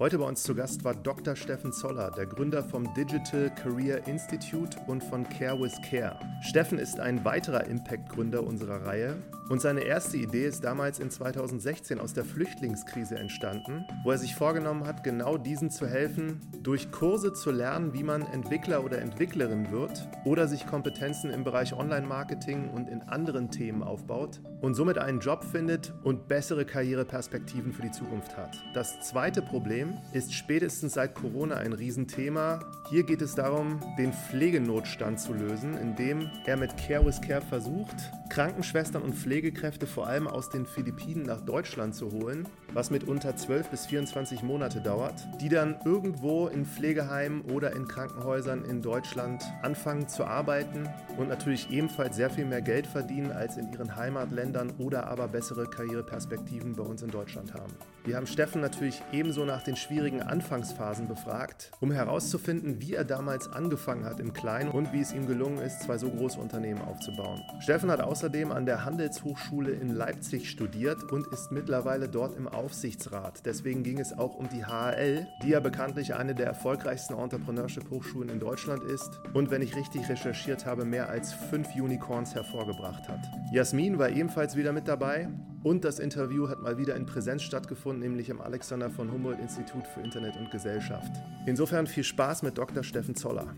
Heute bei uns zu Gast war Dr. Steffen Zoller, der Gründer vom Digital Career Institute und von Care with Care. Steffen ist ein weiterer Impact-Gründer unserer Reihe und seine erste Idee ist damals in 2016 aus der Flüchtlingskrise entstanden, wo er sich vorgenommen hat, genau diesen zu helfen, durch Kurse zu lernen, wie man Entwickler oder Entwicklerin wird oder sich Kompetenzen im Bereich Online-Marketing und in anderen Themen aufbaut und somit einen Job findet und bessere Karriereperspektiven für die Zukunft hat. Das zweite Problem ist spätestens seit Corona ein Riesenthema. Hier geht es darum, den Pflegenotstand zu lösen, indem er mit Care with Care versucht, Krankenschwestern und Pflegekräfte vor allem aus den Philippinen nach Deutschland zu holen, was mitunter 12 bis 24 Monate dauert, die dann irgendwo in Pflegeheimen oder in Krankenhäusern in Deutschland anfangen zu arbeiten und natürlich ebenfalls sehr viel mehr Geld verdienen als in ihren Heimatländern oder aber bessere Karriereperspektiven bei uns in Deutschland haben. Wir haben Steffen natürlich ebenso nach den schwierigen Anfangsphasen befragt, um herauszufinden, wie er damals angefangen hat im Kleinen und wie es ihm gelungen ist, zwei so große Unternehmen aufzubauen. Steffen hat außerdem an der Handelshochschule in Leipzig studiert und ist mittlerweile dort im Aufsichtsrat. Deswegen ging es auch um die HAL, die ja bekanntlich eine der erfolgreichsten Entrepreneurship-Hochschulen in Deutschland ist und, wenn ich richtig recherchiert habe, mehr als fünf Unicorns hervorgebracht hat. Jasmin war ebenfalls wieder mit dabei und das Interview hat mal wieder in Präsenz stattgefunden, nämlich im Alexander von Humboldt Institut für Internet und Gesellschaft. Insofern viel Spaß mit Dr. Steffen Zoller.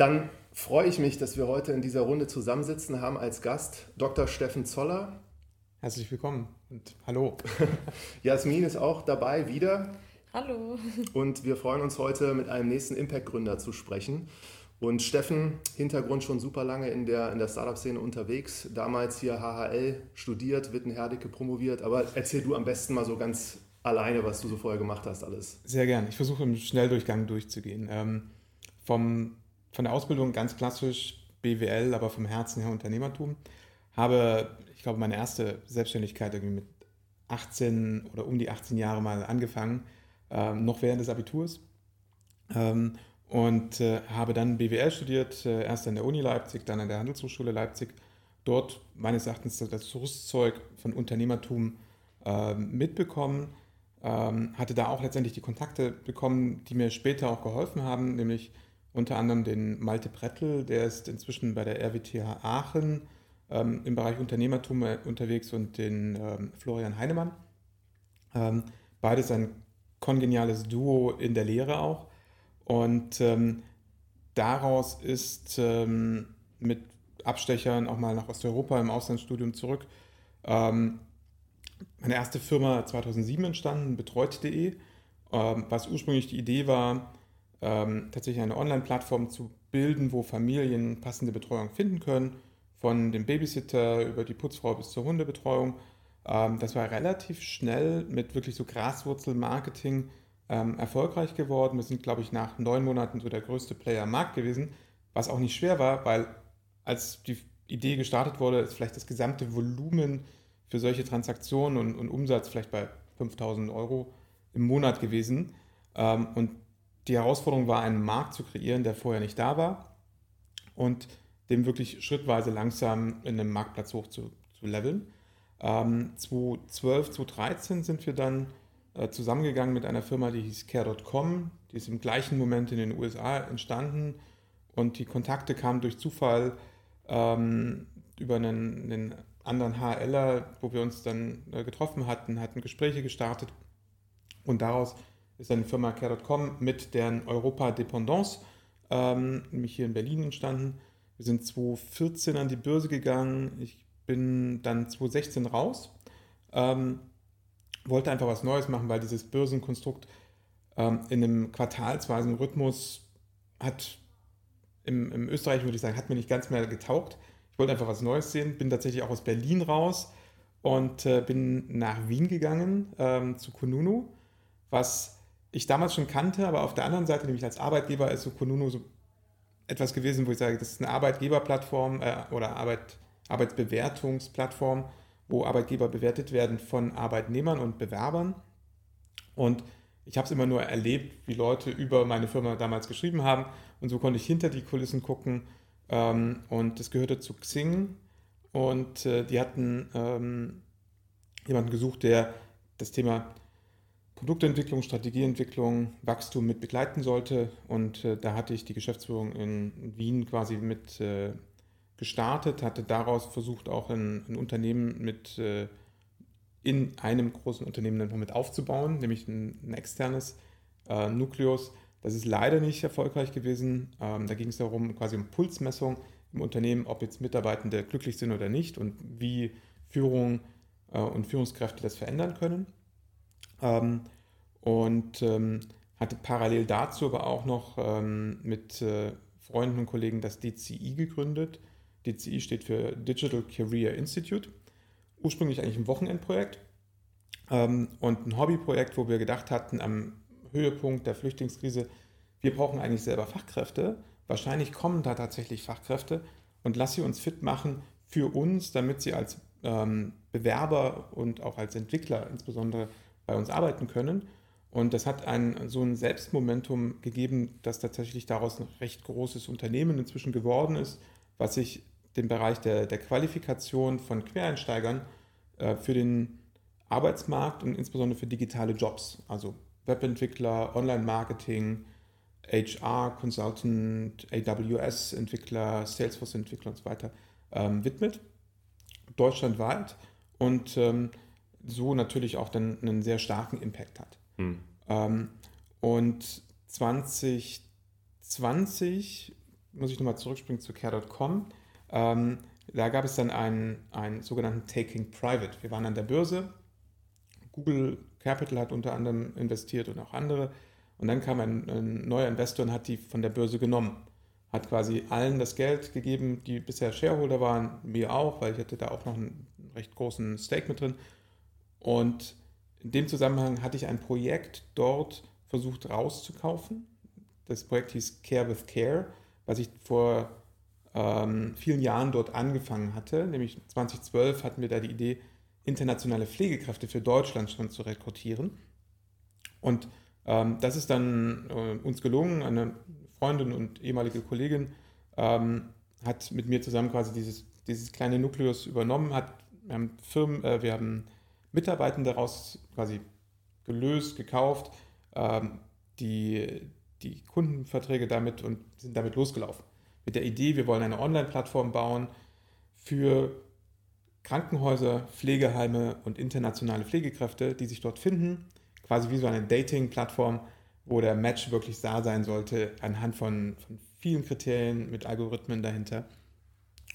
Dann freue ich mich, dass wir heute in dieser Runde zusammensitzen haben als Gast Dr. Steffen Zoller. Herzlich willkommen und hallo. Jasmin ist auch dabei wieder. Hallo. Und wir freuen uns heute mit einem nächsten Impact-Gründer zu sprechen. Und Steffen, Hintergrund schon super lange in der, in der Startup-Szene unterwegs. Damals hier HHL studiert, Wittenherdecke promoviert. Aber erzähl du am besten mal so ganz alleine, was du so vorher gemacht hast, alles. Sehr gern. Ich versuche im Schnelldurchgang durchzugehen. Ähm, vom, von der Ausbildung ganz klassisch BWL, aber vom Herzen her Unternehmertum. Habe, ich glaube, meine erste Selbstständigkeit irgendwie mit 18 oder um die 18 Jahre mal angefangen, ähm, noch während des Abiturs. Ähm, und äh, habe dann BWL studiert, äh, erst an der Uni Leipzig, dann an der Handelshochschule Leipzig. Dort meines Erachtens das Rüstzeug von Unternehmertum äh, mitbekommen, ähm, hatte da auch letztendlich die Kontakte bekommen, die mir später auch geholfen haben, nämlich unter anderem den Malte Brettel, der ist inzwischen bei der RWTH Aachen ähm, im Bereich Unternehmertum äh, unterwegs und den ähm, Florian Heinemann. Ähm, beides ein kongeniales Duo in der Lehre auch. Und ähm, daraus ist ähm, mit Abstechern auch mal nach Osteuropa im Auslandsstudium zurück ähm, meine erste Firma 2007 entstanden, betreut.de, was ursprünglich die Idee war, ähm, tatsächlich eine Online-Plattform zu bilden, wo Familien passende Betreuung finden können, von dem Babysitter über die Putzfrau bis zur Hundebetreuung. Ähm, das war relativ schnell mit wirklich so Graswurzel-Marketing ähm, erfolgreich geworden. Wir sind, glaube ich, nach neun Monaten so der größte Player am Markt gewesen, was auch nicht schwer war, weil als die Idee gestartet wurde, ist vielleicht das gesamte Volumen für solche Transaktionen und, und Umsatz vielleicht bei 5000 Euro im Monat gewesen. Ähm, und die Herausforderung war, einen Markt zu kreieren, der vorher nicht da war und dem wirklich schrittweise langsam in einem Marktplatz hoch zu, zu leveln. Ähm, 2012, 2013 sind wir dann äh, zusammengegangen mit einer Firma, die hieß Care.com. Die ist im gleichen Moment in den USA entstanden und die Kontakte kamen durch Zufall ähm, über einen, einen, anderen HLer, wo wir uns dann äh, getroffen hatten, hatten Gespräche gestartet und daraus ist eine Firma Care.com mit deren Europa Dependance, ähm, nämlich hier in Berlin entstanden. Wir sind 2014 an die Börse gegangen. Ich bin dann 2016 raus. Ähm, wollte einfach was Neues machen, weil dieses Börsenkonstrukt ähm, in einem quartalsweisen Rhythmus hat im, im Österreich, würde ich sagen, hat mir nicht ganz mehr getaugt. Ich wollte einfach was Neues sehen, bin tatsächlich auch aus Berlin raus und äh, bin nach Wien gegangen ähm, zu Kununu, was ich damals schon kannte, aber auf der anderen Seite, nämlich als Arbeitgeber, ist so Kununu so etwas gewesen, wo ich sage, das ist eine Arbeitgeberplattform äh, oder Arbeit, Arbeitsbewertungsplattform, wo Arbeitgeber bewertet werden von Arbeitnehmern und Bewerbern. Und ich habe es immer nur erlebt, wie Leute über meine Firma damals geschrieben haben. Und so konnte ich hinter die Kulissen gucken. Ähm, und das gehörte zu Xing. Und äh, die hatten ähm, jemanden gesucht, der das Thema Produktentwicklung, Strategieentwicklung, Wachstum mit begleiten sollte. Und äh, da hatte ich die Geschäftsführung in Wien quasi mit äh, gestartet, hatte daraus versucht, auch ein, ein Unternehmen mit äh, in einem großen Unternehmen einfach mit aufzubauen, nämlich ein, ein externes äh, Nukleus. Das ist leider nicht erfolgreich gewesen. Ähm, da ging es darum, quasi um Pulsmessung im Unternehmen, ob jetzt Mitarbeitende glücklich sind oder nicht und wie Führung äh, und Führungskräfte das verändern können. Ähm, und ähm, hatte parallel dazu aber auch noch ähm, mit äh, Freunden und Kollegen das DCI gegründet. DCI steht für Digital Career Institute. Ursprünglich eigentlich ein Wochenendprojekt ähm, und ein Hobbyprojekt, wo wir gedacht hatten, am Höhepunkt der Flüchtlingskrise, wir brauchen eigentlich selber Fachkräfte. Wahrscheinlich kommen da tatsächlich Fachkräfte und lass sie uns fit machen für uns, damit sie als ähm, Bewerber und auch als Entwickler insbesondere bei uns arbeiten können. Und das hat ein, so ein Selbstmomentum gegeben, dass tatsächlich daraus ein recht großes Unternehmen inzwischen geworden ist, was sich den Bereich der, der Qualifikation von Quereinsteigern äh, für den Arbeitsmarkt und insbesondere für digitale Jobs, also Webentwickler, Online-Marketing, HR, Consultant, AWS-Entwickler, Salesforce-Entwickler und so weiter ähm, widmet, deutschlandweit und ähm, so natürlich auch dann einen sehr starken Impact hat. Hm. Ähm, und 2020, muss ich nochmal zurückspringen zu care.com, ähm, da gab es dann einen, einen sogenannten Taking Private. Wir waren an der Börse, Google Capital hat unter anderem investiert und auch andere. Und dann kam ein, ein, neuer Investor und hat die von der Börse genommen. Hat quasi allen das Geld gegeben, die bisher Shareholder waren, mir auch, weil ich hatte da auch noch einen recht großen Stake mit drin. Und in dem Zusammenhang hatte ich ein Projekt dort versucht rauszukaufen. Das Projekt hieß Care with Care, was ich vor ähm, vielen Jahren dort angefangen hatte. Nämlich 2012 hatten wir da die Idee, internationale Pflegekräfte für Deutschland schon zu rekrutieren. Und ähm, das ist dann äh, uns gelungen. Eine Freundin und ehemalige Kollegin ähm, hat mit mir zusammen quasi dieses, dieses kleine Nukleus übernommen, hat, wir haben Firmen, äh, wir haben Mitarbeitende daraus quasi gelöst, gekauft, ähm, die, die Kundenverträge damit und sind damit losgelaufen. Mit der Idee, wir wollen eine Online-Plattform bauen für Krankenhäuser, Pflegeheime und internationale Pflegekräfte, die sich dort finden, quasi wie so eine Dating-Plattform, wo der Match wirklich da sein sollte, anhand von, von vielen Kriterien mit Algorithmen dahinter.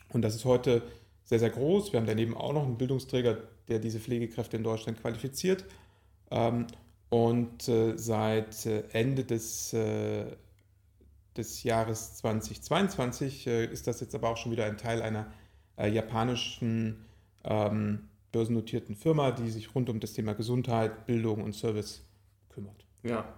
Und das ist heute sehr, sehr groß. Wir haben daneben auch noch einen Bildungsträger, der diese Pflegekräfte in Deutschland qualifiziert. Ähm, und äh, seit äh, Ende des, äh, des Jahres 2022 ist das jetzt aber auch schon wieder ein Teil einer japanischen ähm, börsennotierten Firma, die sich rund um das Thema Gesundheit, Bildung und Service kümmert. Ja,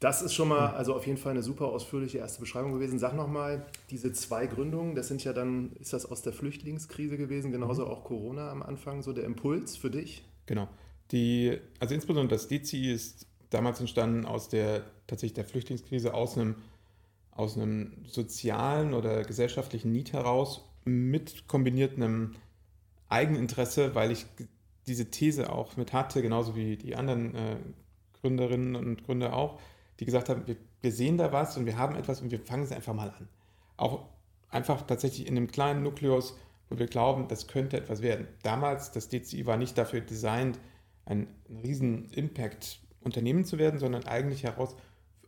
das ist schon mal, also auf jeden Fall eine super ausführliche erste Beschreibung gewesen. Sag nochmal, diese zwei Gründungen, das sind ja dann, ist das aus der Flüchtlingskrise gewesen, genauso mhm. auch Corona am Anfang, so der Impuls für dich? Genau. Die, also insbesondere das DCI ist damals entstanden aus der tatsächlich der Flüchtlingskrise, aus einem, aus einem sozialen oder gesellschaftlichen Need heraus, mit kombiniert einem Eigeninteresse, weil ich diese These auch mit hatte, genauso wie die anderen äh, Gründerinnen und Gründer auch, die gesagt haben, wir, wir sehen da was und wir haben etwas und wir fangen es einfach mal an. Auch einfach tatsächlich in einem kleinen Nukleus, wo wir glauben, das könnte etwas werden. Damals, das DCI war nicht dafür designt, ein, ein riesen Impact-Unternehmen zu werden, sondern eigentlich heraus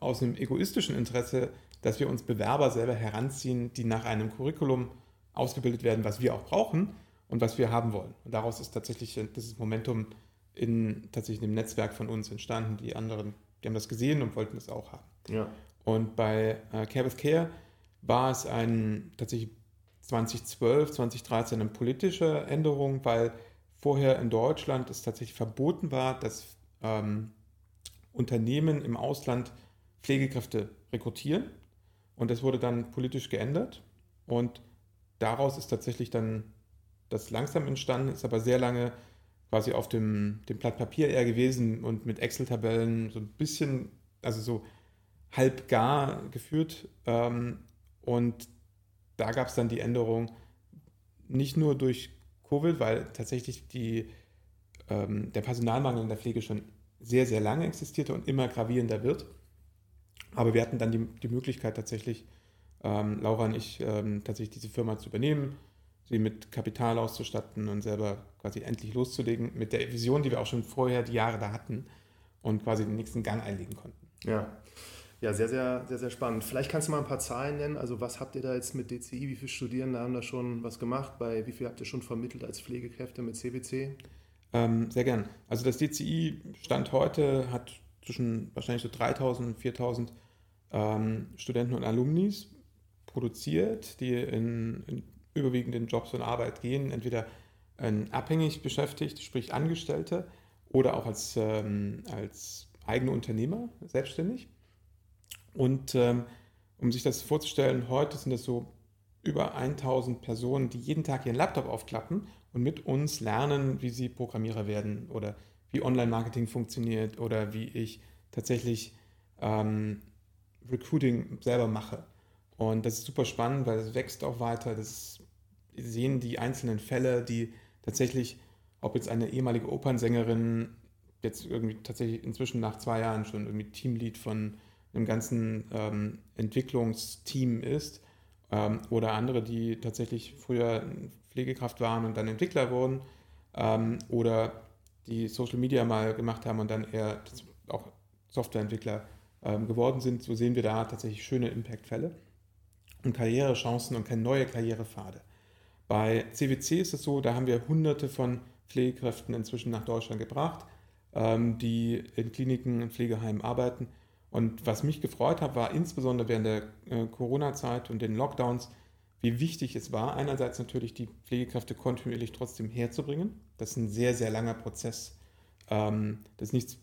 aus einem egoistischen Interesse, dass wir uns Bewerber selber heranziehen, die nach einem Curriculum ausgebildet werden, was wir auch brauchen und was wir haben wollen. Und daraus ist tatsächlich dieses Momentum in tatsächlich einem Netzwerk von uns entstanden. Die anderen die haben das gesehen und wollten das auch haben. Ja. Und bei äh, Care with Care war es ein tatsächlich 2012, 2013 eine politische Änderung, weil vorher in Deutschland es tatsächlich verboten war, dass ähm, Unternehmen im Ausland Pflegekräfte rekrutieren. Und das wurde dann politisch geändert. Und daraus ist tatsächlich dann das langsam entstanden, ist aber sehr lange quasi auf dem, dem Blatt Papier eher gewesen und mit Excel-Tabellen so ein bisschen, also so halb gar geführt. Ähm, und da gab es dann die Änderung nicht nur durch Covid, weil tatsächlich die ähm, der Personalmangel in der Pflege schon sehr, sehr lange existierte und immer gravierender wird. Aber wir hatten dann die, die Möglichkeit tatsächlich, ähm, Laura und ich, ähm, tatsächlich diese Firma zu übernehmen, sie mit Kapital auszustatten und selber quasi endlich loszulegen, mit der Vision, die wir auch schon vorher die Jahre da hatten und quasi den nächsten Gang einlegen konnten. Ja. Ja, sehr, sehr, sehr, sehr spannend. Vielleicht kannst du mal ein paar Zahlen nennen. Also was habt ihr da jetzt mit DCI? Wie viele Studierende haben da schon was gemacht? Bei wie viel habt ihr schon vermittelt als Pflegekräfte mit CBC? Ähm, sehr gern. Also das DCI Stand heute hat zwischen wahrscheinlich so 3000 und 4000 ähm, Studenten und Alumnis produziert, die in, in überwiegenden Jobs und Arbeit gehen, entweder ähm, abhängig beschäftigt, sprich Angestellte, oder auch als, ähm, als eigene Unternehmer, selbstständig. Und ähm, um sich das vorzustellen, heute sind es so über 1000 Personen, die jeden Tag ihren Laptop aufklappen und mit uns lernen, wie sie Programmierer werden oder wie Online-Marketing funktioniert oder wie ich tatsächlich ähm, Recruiting selber mache. Und das ist super spannend, weil es wächst auch weiter. Das sehen die einzelnen Fälle, die tatsächlich, ob jetzt eine ehemalige Opernsängerin jetzt irgendwie tatsächlich inzwischen nach zwei Jahren schon irgendwie Teamlead von einem ganzen ähm, Entwicklungsteam ist ähm, oder andere, die tatsächlich früher Pflegekraft waren und dann Entwickler wurden ähm, oder die Social Media mal gemacht haben und dann eher auch Softwareentwickler ähm, geworden sind. So sehen wir da tatsächlich schöne Impact-Fälle und Karrierechancen und keine neue Karrierepfade. Bei CWC ist es so, da haben wir hunderte von Pflegekräften inzwischen nach Deutschland gebracht, ähm, die in Kliniken und Pflegeheimen arbeiten und was mich gefreut hat, war insbesondere während der äh, Corona-Zeit und den Lockdowns, wie wichtig es war, einerseits natürlich die Pflegekräfte kontinuierlich trotzdem herzubringen. Das ist ein sehr, sehr langer Prozess. Ähm, das ist nichts,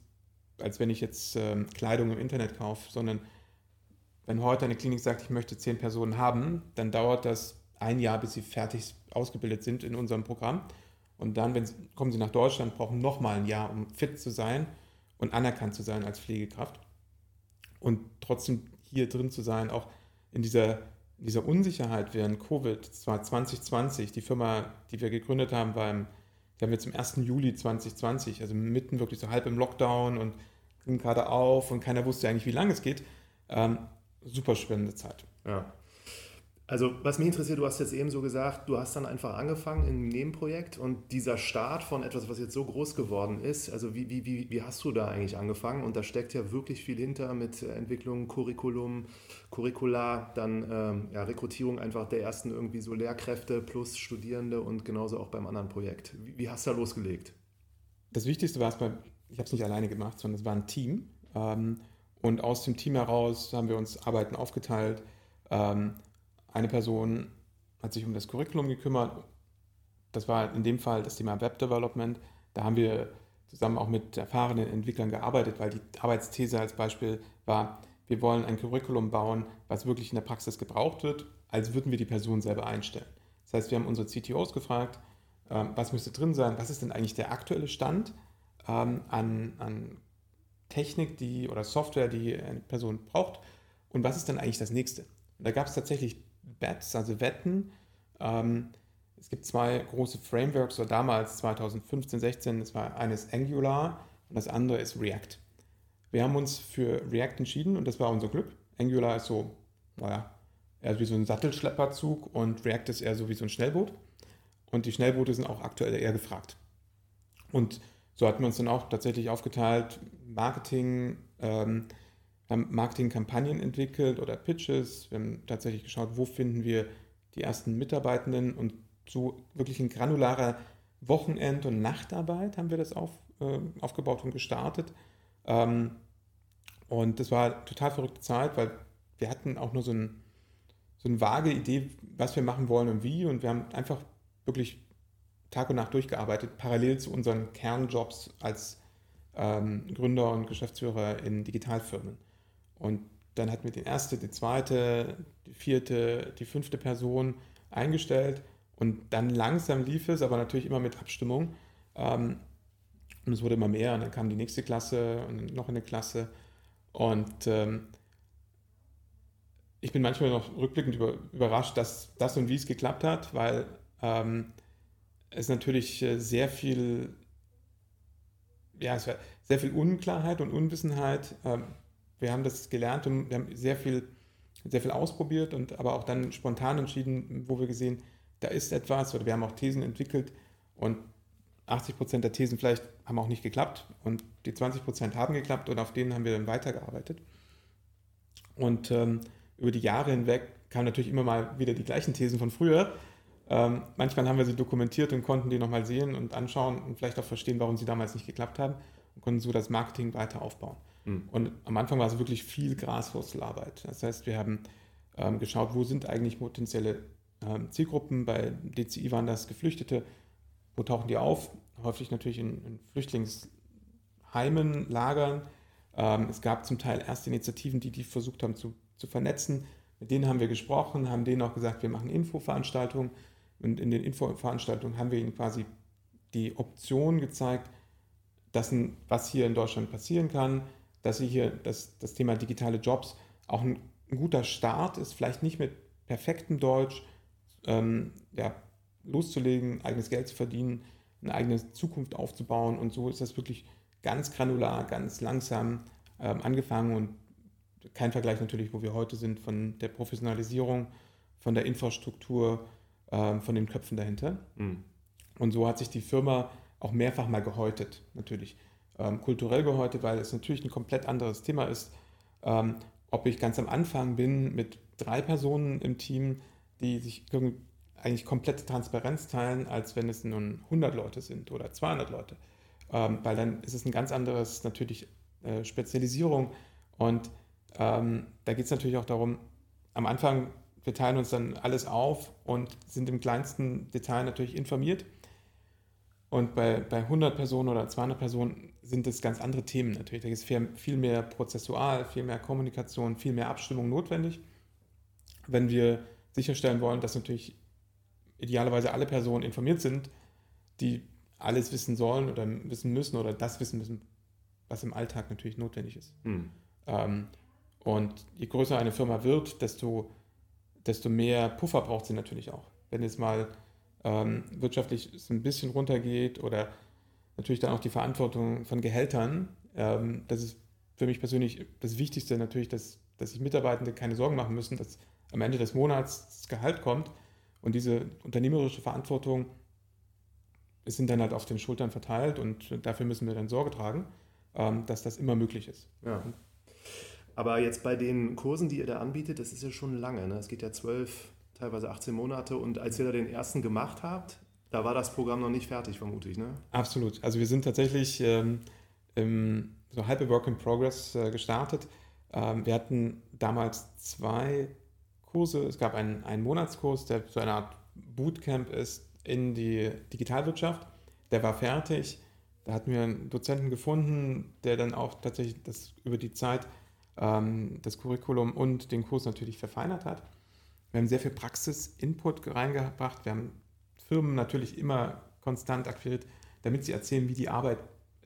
als wenn ich jetzt ähm, Kleidung im Internet kaufe, sondern wenn heute eine Klinik sagt, ich möchte zehn Personen haben, dann dauert das ein Jahr, bis sie fertig ausgebildet sind in unserem Programm. Und dann, wenn sie, kommen sie nach Deutschland, brauchen nochmal ein Jahr, um fit zu sein und anerkannt zu sein als Pflegekraft und trotzdem hier drin zu sein, auch in dieser, in dieser Unsicherheit während Covid, das war 2020, die Firma, die wir gegründet haben, war im, die haben wir zum 1. Juli 2020, also mitten wirklich so halb im Lockdown und ging gerade auf und keiner wusste eigentlich, wie lange es geht. Ähm, super spannende Zeit. Ja. Also was mich interessiert, du hast jetzt eben so gesagt, du hast dann einfach angefangen in einem Nebenprojekt und dieser Start von etwas, was jetzt so groß geworden ist, also wie, wie, wie, wie hast du da eigentlich angefangen? Und da steckt ja wirklich viel hinter mit Entwicklung, Curriculum, Curricula, dann ähm, ja, Rekrutierung einfach der ersten irgendwie so Lehrkräfte plus Studierende und genauso auch beim anderen Projekt. Wie, wie hast du da losgelegt? Das Wichtigste war es bei, ich habe es nicht alleine gemacht, sondern es war ein Team. Ähm, und aus dem Team heraus haben wir uns Arbeiten aufgeteilt. Ähm, eine Person hat sich um das Curriculum gekümmert. Das war in dem Fall das Thema Web Development. Da haben wir zusammen auch mit erfahrenen Entwicklern gearbeitet, weil die Arbeitsthese als Beispiel war, wir wollen ein Curriculum bauen, was wirklich in der Praxis gebraucht wird, als würden wir die Person selber einstellen. Das heißt, wir haben unsere CTOs gefragt, ähm, was müsste drin sein, was ist denn eigentlich der aktuelle Stand ähm, an, an Technik die, oder Software, die eine Person braucht und was ist dann eigentlich das nächste. Und da gab es tatsächlich Bets, also Wetten. Ähm, es gibt zwei große Frameworks, so damals 2015, 16, das war eines Angular und das andere ist React. Wir haben uns für React entschieden und das war unser Glück. Angular ist so, naja, eher wie so ein Sattelschlepperzug und React ist eher so wie so ein Schnellboot. Und die Schnellboote sind auch aktuell eher gefragt. Und so hatten wir uns dann auch tatsächlich aufgeteilt, Marketing, ähm, haben Marketingkampagnen entwickelt oder Pitches. Wir haben tatsächlich geschaut, wo finden wir die ersten Mitarbeitenden und so wirklich in granularer Wochenend- und Nachtarbeit haben wir das auf, äh, aufgebaut und gestartet. Ähm, und das war total verrückte Zeit, weil wir hatten auch nur so, ein, so eine vage Idee, was wir machen wollen und wie. Und wir haben einfach wirklich Tag und Nacht durchgearbeitet, parallel zu unseren Kernjobs als ähm, Gründer und Geschäftsführer in Digitalfirmen. Und dann hatten wir die erste, die zweite, die vierte, die fünfte Person eingestellt und dann langsam lief es, aber natürlich immer mit Abstimmung. Ähm, und es wurde immer mehr und dann kam die nächste Klasse und noch eine Klasse. Und ähm, ich bin manchmal noch rückblickend über, überrascht, dass das und wie es geklappt hat, weil ähm, es natürlich äh, sehr viel ja, es war sehr viel Unklarheit und Unwissenheit. Ähm, wir haben das gelernt und wir haben sehr viel, sehr viel ausprobiert und aber auch dann spontan entschieden, wo wir gesehen, da ist etwas oder wir haben auch Thesen entwickelt und 80 Prozent der Thesen vielleicht haben auch nicht geklappt und die 20 Prozent haben geklappt und auf denen haben wir dann weitergearbeitet. Und ähm, über die Jahre hinweg kamen natürlich immer mal wieder die gleichen Thesen von früher. Ähm, manchmal haben wir sie dokumentiert und konnten die nochmal sehen und anschauen und vielleicht auch verstehen, warum sie damals nicht geklappt haben und konnten so das Marketing weiter aufbauen. Mhm. Und am Anfang war es wirklich viel Graswurzelarbeit. Das heißt, wir haben ähm, geschaut, wo sind eigentlich potenzielle ähm, Zielgruppen. Bei DCI waren das Geflüchtete. Wo tauchen die auf? Häufig natürlich in, in Flüchtlingsheimen, Lagern. Ähm, es gab zum Teil erste Initiativen, die die versucht haben zu, zu vernetzen. Mit denen haben wir gesprochen, haben denen auch gesagt, wir machen Infoveranstaltungen. Und in den Infoveranstaltungen haben wir ihnen quasi die Option gezeigt, dass, was hier in Deutschland passieren kann, dass sie hier das, das Thema digitale Jobs auch ein, ein guter Start ist, vielleicht nicht mit perfektem Deutsch ähm, ja, loszulegen, eigenes Geld zu verdienen, eine eigene Zukunft aufzubauen. Und so ist das wirklich ganz granular, ganz langsam ähm, angefangen und kein Vergleich natürlich, wo wir heute sind, von der Professionalisierung, von der Infrastruktur, ähm, von den Köpfen dahinter. Mhm. Und so hat sich die Firma auch mehrfach mal gehäutet, natürlich. Ähm, kulturell gehäutet, weil es natürlich ein komplett anderes Thema ist. Ähm, ob ich ganz am Anfang bin mit drei Personen im Team, die sich eigentlich komplette Transparenz teilen, als wenn es nun 100 Leute sind oder 200 Leute. Ähm, weil dann ist es ein ganz anderes, natürlich äh, Spezialisierung. Und ähm, da geht es natürlich auch darum, am Anfang, wir teilen uns dann alles auf und sind im kleinsten Detail natürlich informiert. Und bei, bei 100 Personen oder 200 Personen sind es ganz andere Themen natürlich. Da ist viel mehr prozessual, viel mehr Kommunikation, viel mehr Abstimmung notwendig. Wenn wir sicherstellen wollen, dass natürlich idealerweise alle Personen informiert sind, die alles wissen sollen oder wissen müssen oder das wissen müssen, was im Alltag natürlich notwendig ist. Hm. Ähm, und je größer eine Firma wird, desto, desto mehr Puffer braucht sie natürlich auch. Wenn es mal ähm, wirtschaftlich ein bisschen runtergeht oder natürlich dann auch die Verantwortung von Gehältern. Ähm, das ist für mich persönlich das Wichtigste natürlich, dass, dass sich Mitarbeitende keine Sorgen machen müssen, dass am Ende des Monats das Gehalt kommt und diese unternehmerische Verantwortung sind dann halt auf den Schultern verteilt und dafür müssen wir dann Sorge tragen, ähm, dass das immer möglich ist. Ja. Aber jetzt bei den Kursen, die ihr da anbietet, das ist ja schon lange. Ne? Es geht ja zwölf, teilweise 18 Monate. Und als ihr da den ersten gemacht habt, da war das Programm noch nicht fertig, vermute ich. Ne? Absolut. Also wir sind tatsächlich ähm, im so halbe Work in Progress äh, gestartet. Ähm, wir hatten damals zwei Kurse. Es gab einen, einen Monatskurs, der so eine Art Bootcamp ist in die Digitalwirtschaft. Der war fertig. Da hatten wir einen Dozenten gefunden, der dann auch tatsächlich das über die Zeit ähm, das Curriculum und den Kurs natürlich verfeinert hat. Wir haben sehr viel Praxis-Input reingebracht. Wir haben Firmen natürlich immer konstant akquiriert, damit sie erzählen, wie die Arbeit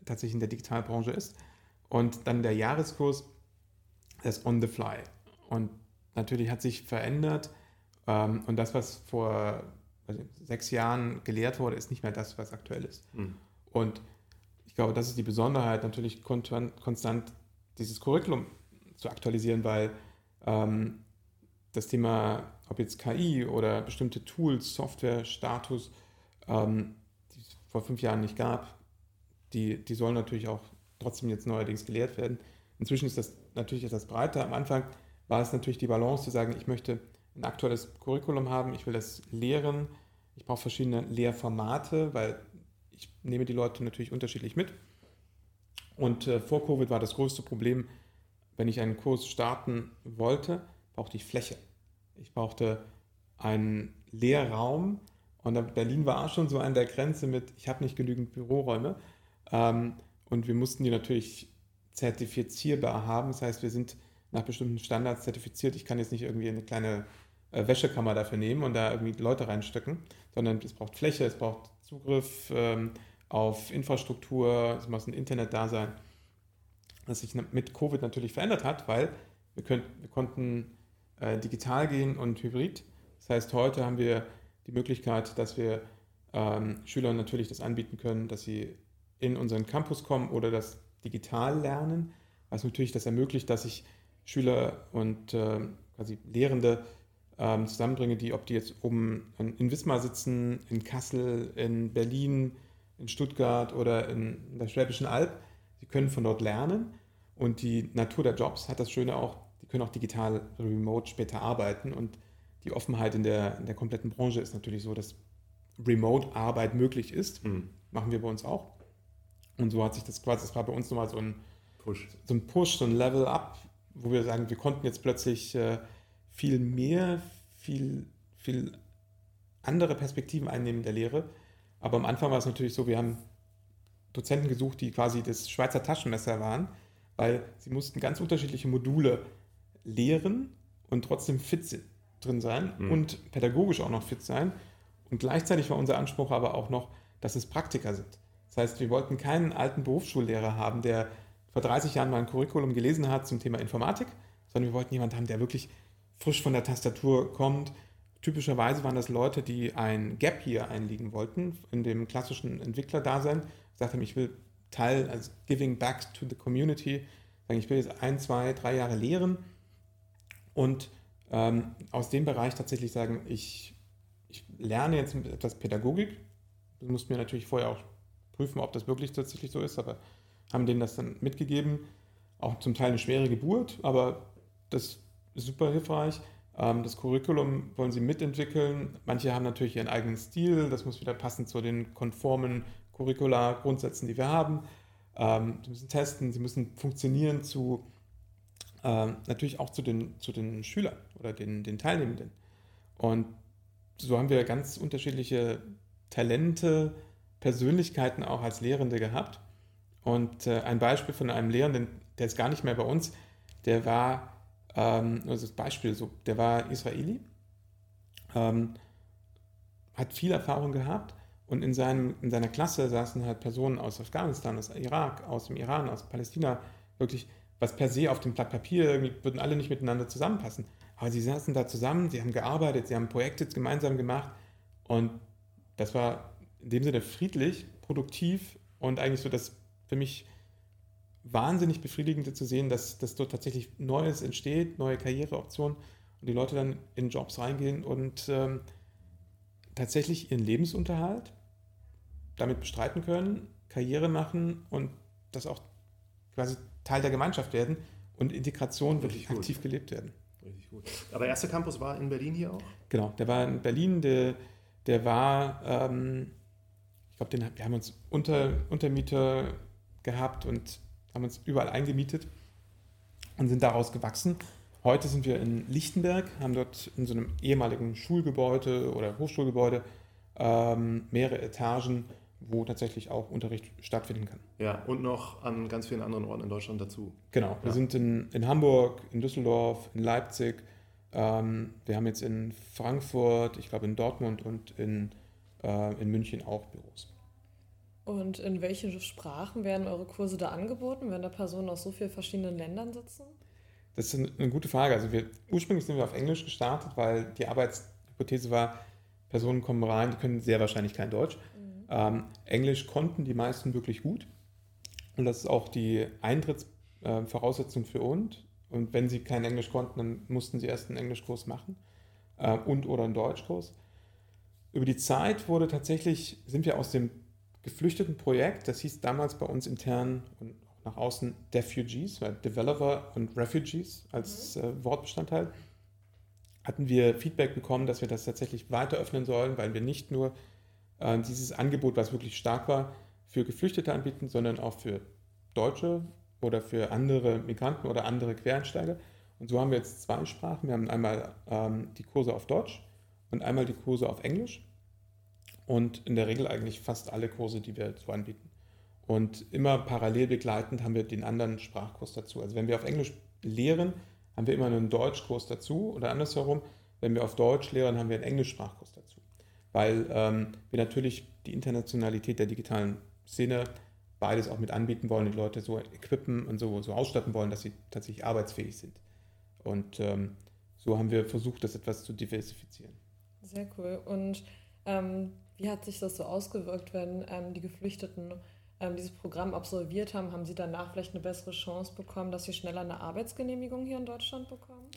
tatsächlich in der Digitalbranche ist. Und dann der Jahreskurs, das On the Fly. Und natürlich hat sich verändert. Ähm, und das, was vor sechs Jahren gelehrt wurde, ist nicht mehr das, was aktuell ist. Mhm. Und ich glaube, das ist die Besonderheit, natürlich konstant dieses Curriculum zu aktualisieren, weil ähm, das Thema, ob jetzt KI oder bestimmte Tools, Software, Status, ähm, die es vor fünf Jahren nicht gab, die, die sollen natürlich auch trotzdem jetzt neuerdings gelehrt werden. Inzwischen ist das natürlich etwas breiter. Am Anfang war es natürlich die Balance zu sagen, ich möchte ein aktuelles Curriculum haben, ich will das lehren, ich brauche verschiedene Lehrformate, weil ich nehme die Leute natürlich unterschiedlich mit. Und äh, vor Covid war das größte Problem, wenn ich einen Kurs starten wollte, brauchte ich Fläche. Ich brauchte einen Lehrraum und Berlin war schon so an der Grenze mit, ich habe nicht genügend Büroräume. Ähm, und wir mussten die natürlich zertifizierbar haben. Das heißt, wir sind nach bestimmten Standards zertifiziert. Ich kann jetzt nicht irgendwie eine kleine äh, Wäschekammer dafür nehmen und da irgendwie Leute reinstecken, sondern es braucht Fläche, es braucht Zugriff ähm, auf Infrastruktur, es muss ein Internet da sein das sich mit Covid natürlich verändert hat, weil wir, könnt, wir konnten äh, digital gehen und hybrid. Das heißt, heute haben wir die Möglichkeit, dass wir ähm, Schülern natürlich das anbieten können, dass sie in unseren Campus kommen oder das digital lernen, was natürlich das ermöglicht, dass ich Schüler und äh, quasi Lehrende ähm, zusammenbringe, die, ob die jetzt oben in Wismar sitzen, in Kassel, in Berlin, in Stuttgart oder in der Schwäbischen Alb, sie können von dort lernen. Und die Natur der Jobs hat das Schöne auch, die können auch digital remote später arbeiten. Und die Offenheit in der, in der kompletten Branche ist natürlich so, dass Remote-Arbeit möglich ist. Mhm. Machen wir bei uns auch. Und so hat sich das quasi, das war bei uns nochmal so ein Push, so ein, Push, so ein Level-Up, wo wir sagen, wir konnten jetzt plötzlich äh, viel mehr, viel, viel andere Perspektiven einnehmen in der Lehre. Aber am Anfang war es natürlich so, wir haben Dozenten gesucht, die quasi das Schweizer Taschenmesser waren, weil sie mussten ganz unterschiedliche Module lehren und trotzdem fit drin sein mhm. und pädagogisch auch noch fit sein. Und gleichzeitig war unser Anspruch aber auch noch, dass es Praktiker sind. Das heißt, wir wollten keinen alten Berufsschullehrer haben, der vor 30 Jahren mal ein Curriculum gelesen hat zum Thema Informatik, sondern wir wollten jemanden haben, der wirklich frisch von der Tastatur kommt. Typischerweise waren das Leute, die ein Gap hier einlegen wollten in dem klassischen Entwicklerdasein. Gesagt haben, ich will Teil, also giving back to the community, sagen, ich will jetzt ein, zwei, drei Jahre lehren und ähm, aus dem Bereich tatsächlich sagen, ich, ich lerne jetzt etwas Pädagogik. Das mussten wir natürlich vorher auch prüfen, ob das wirklich tatsächlich so ist, aber haben denen das dann mitgegeben. Auch zum Teil eine schwere Geburt, aber das super hilfreich. Ähm, das Curriculum wollen sie mitentwickeln. Manche haben natürlich ihren eigenen Stil, das muss wieder passen zu den konformen Curricula-Grundsätzen, die wir haben. Ähm, sie müssen testen, sie müssen funktionieren zu ähm, natürlich auch zu den, zu den Schülern oder den, den Teilnehmenden. Und so haben wir ganz unterschiedliche Talente, Persönlichkeiten auch als Lehrende gehabt. Und äh, ein Beispiel von einem Lehrenden, der ist gar nicht mehr bei uns, der war ähm, also das Beispiel, so, der war Israeli, ähm, hat viel Erfahrung gehabt und in, seinem, in seiner Klasse saßen halt Personen aus Afghanistan, aus Irak, aus dem Iran, aus Palästina, wirklich, was per se auf dem Blatt Papier, irgendwie würden alle nicht miteinander zusammenpassen. Aber sie saßen da zusammen, sie haben gearbeitet, sie haben Projekte gemeinsam gemacht und das war in dem Sinne friedlich, produktiv und eigentlich so das für mich wahnsinnig befriedigend zu sehen, dass, dass dort tatsächlich Neues entsteht, neue Karriereoptionen und die Leute dann in Jobs reingehen und ähm, tatsächlich ihren Lebensunterhalt damit bestreiten können, Karriere machen und das auch quasi Teil der Gemeinschaft werden und Integration wirklich gut. aktiv gelebt werden. Richtig gut. Aber erster Campus war in Berlin hier auch? Genau, der war in Berlin, der, der war, ähm, ich glaube, wir haben uns unter, Untermieter gehabt und haben uns überall eingemietet und sind daraus gewachsen. Heute sind wir in Lichtenberg, haben dort in so einem ehemaligen Schulgebäude oder Hochschulgebäude ähm, mehrere Etagen, wo tatsächlich auch Unterricht stattfinden kann. Ja, und noch an ganz vielen anderen Orten in Deutschland dazu. Genau, wir sind in, in Hamburg, in Düsseldorf, in Leipzig, ähm, wir haben jetzt in Frankfurt, ich glaube in Dortmund und in, äh, in München auch Büros. Und in welchen Sprachen werden eure Kurse da angeboten, wenn da Personen aus so vielen verschiedenen Ländern sitzen? Das ist eine gute Frage. Also wir, ursprünglich sind wir auf Englisch gestartet, weil die Arbeitshypothese war, Personen kommen rein, die können sehr wahrscheinlich kein Deutsch. Ähm, Englisch konnten die meisten wirklich gut. Und das ist auch die Eintrittsvoraussetzung äh, für uns. Und wenn sie kein Englisch konnten, dann mussten sie erst einen Englischkurs machen äh, und oder einen Deutschkurs. Über die Zeit wurde tatsächlich, sind wir aus dem geflüchteten Projekt, das hieß damals bei uns intern und auch nach außen Defugees, Developer und Refugees als mhm. äh, Wortbestandteil, hatten wir Feedback bekommen, dass wir das tatsächlich weiter öffnen sollen, weil wir nicht nur äh, dieses Angebot, was wirklich stark war, für Geflüchtete anbieten, sondern auch für Deutsche oder für andere Migranten oder andere Quereinsteiger. Und so haben wir jetzt zwei Sprachen. Wir haben einmal ähm, die Kurse auf Deutsch und einmal die Kurse auf Englisch und in der Regel eigentlich fast alle Kurse, die wir so anbieten. Und immer parallel begleitend haben wir den anderen Sprachkurs dazu. Also wenn wir auf Englisch lehren, haben wir immer einen Deutschkurs dazu oder andersherum. Wenn wir auf Deutsch lehren, haben wir einen Englischsprachkurs. Weil ähm, wir natürlich die Internationalität der digitalen Szene beides auch mit anbieten wollen, die Leute so equippen und so, so ausstatten wollen, dass sie tatsächlich arbeitsfähig sind. Und ähm, so haben wir versucht, das etwas zu diversifizieren. Sehr cool. Und ähm, wie hat sich das so ausgewirkt, wenn ähm, die Geflüchteten ähm, dieses Programm absolviert haben, haben Sie danach vielleicht eine bessere Chance bekommen, dass Sie schneller eine Arbeitsgenehmigung hier in Deutschland bekommen?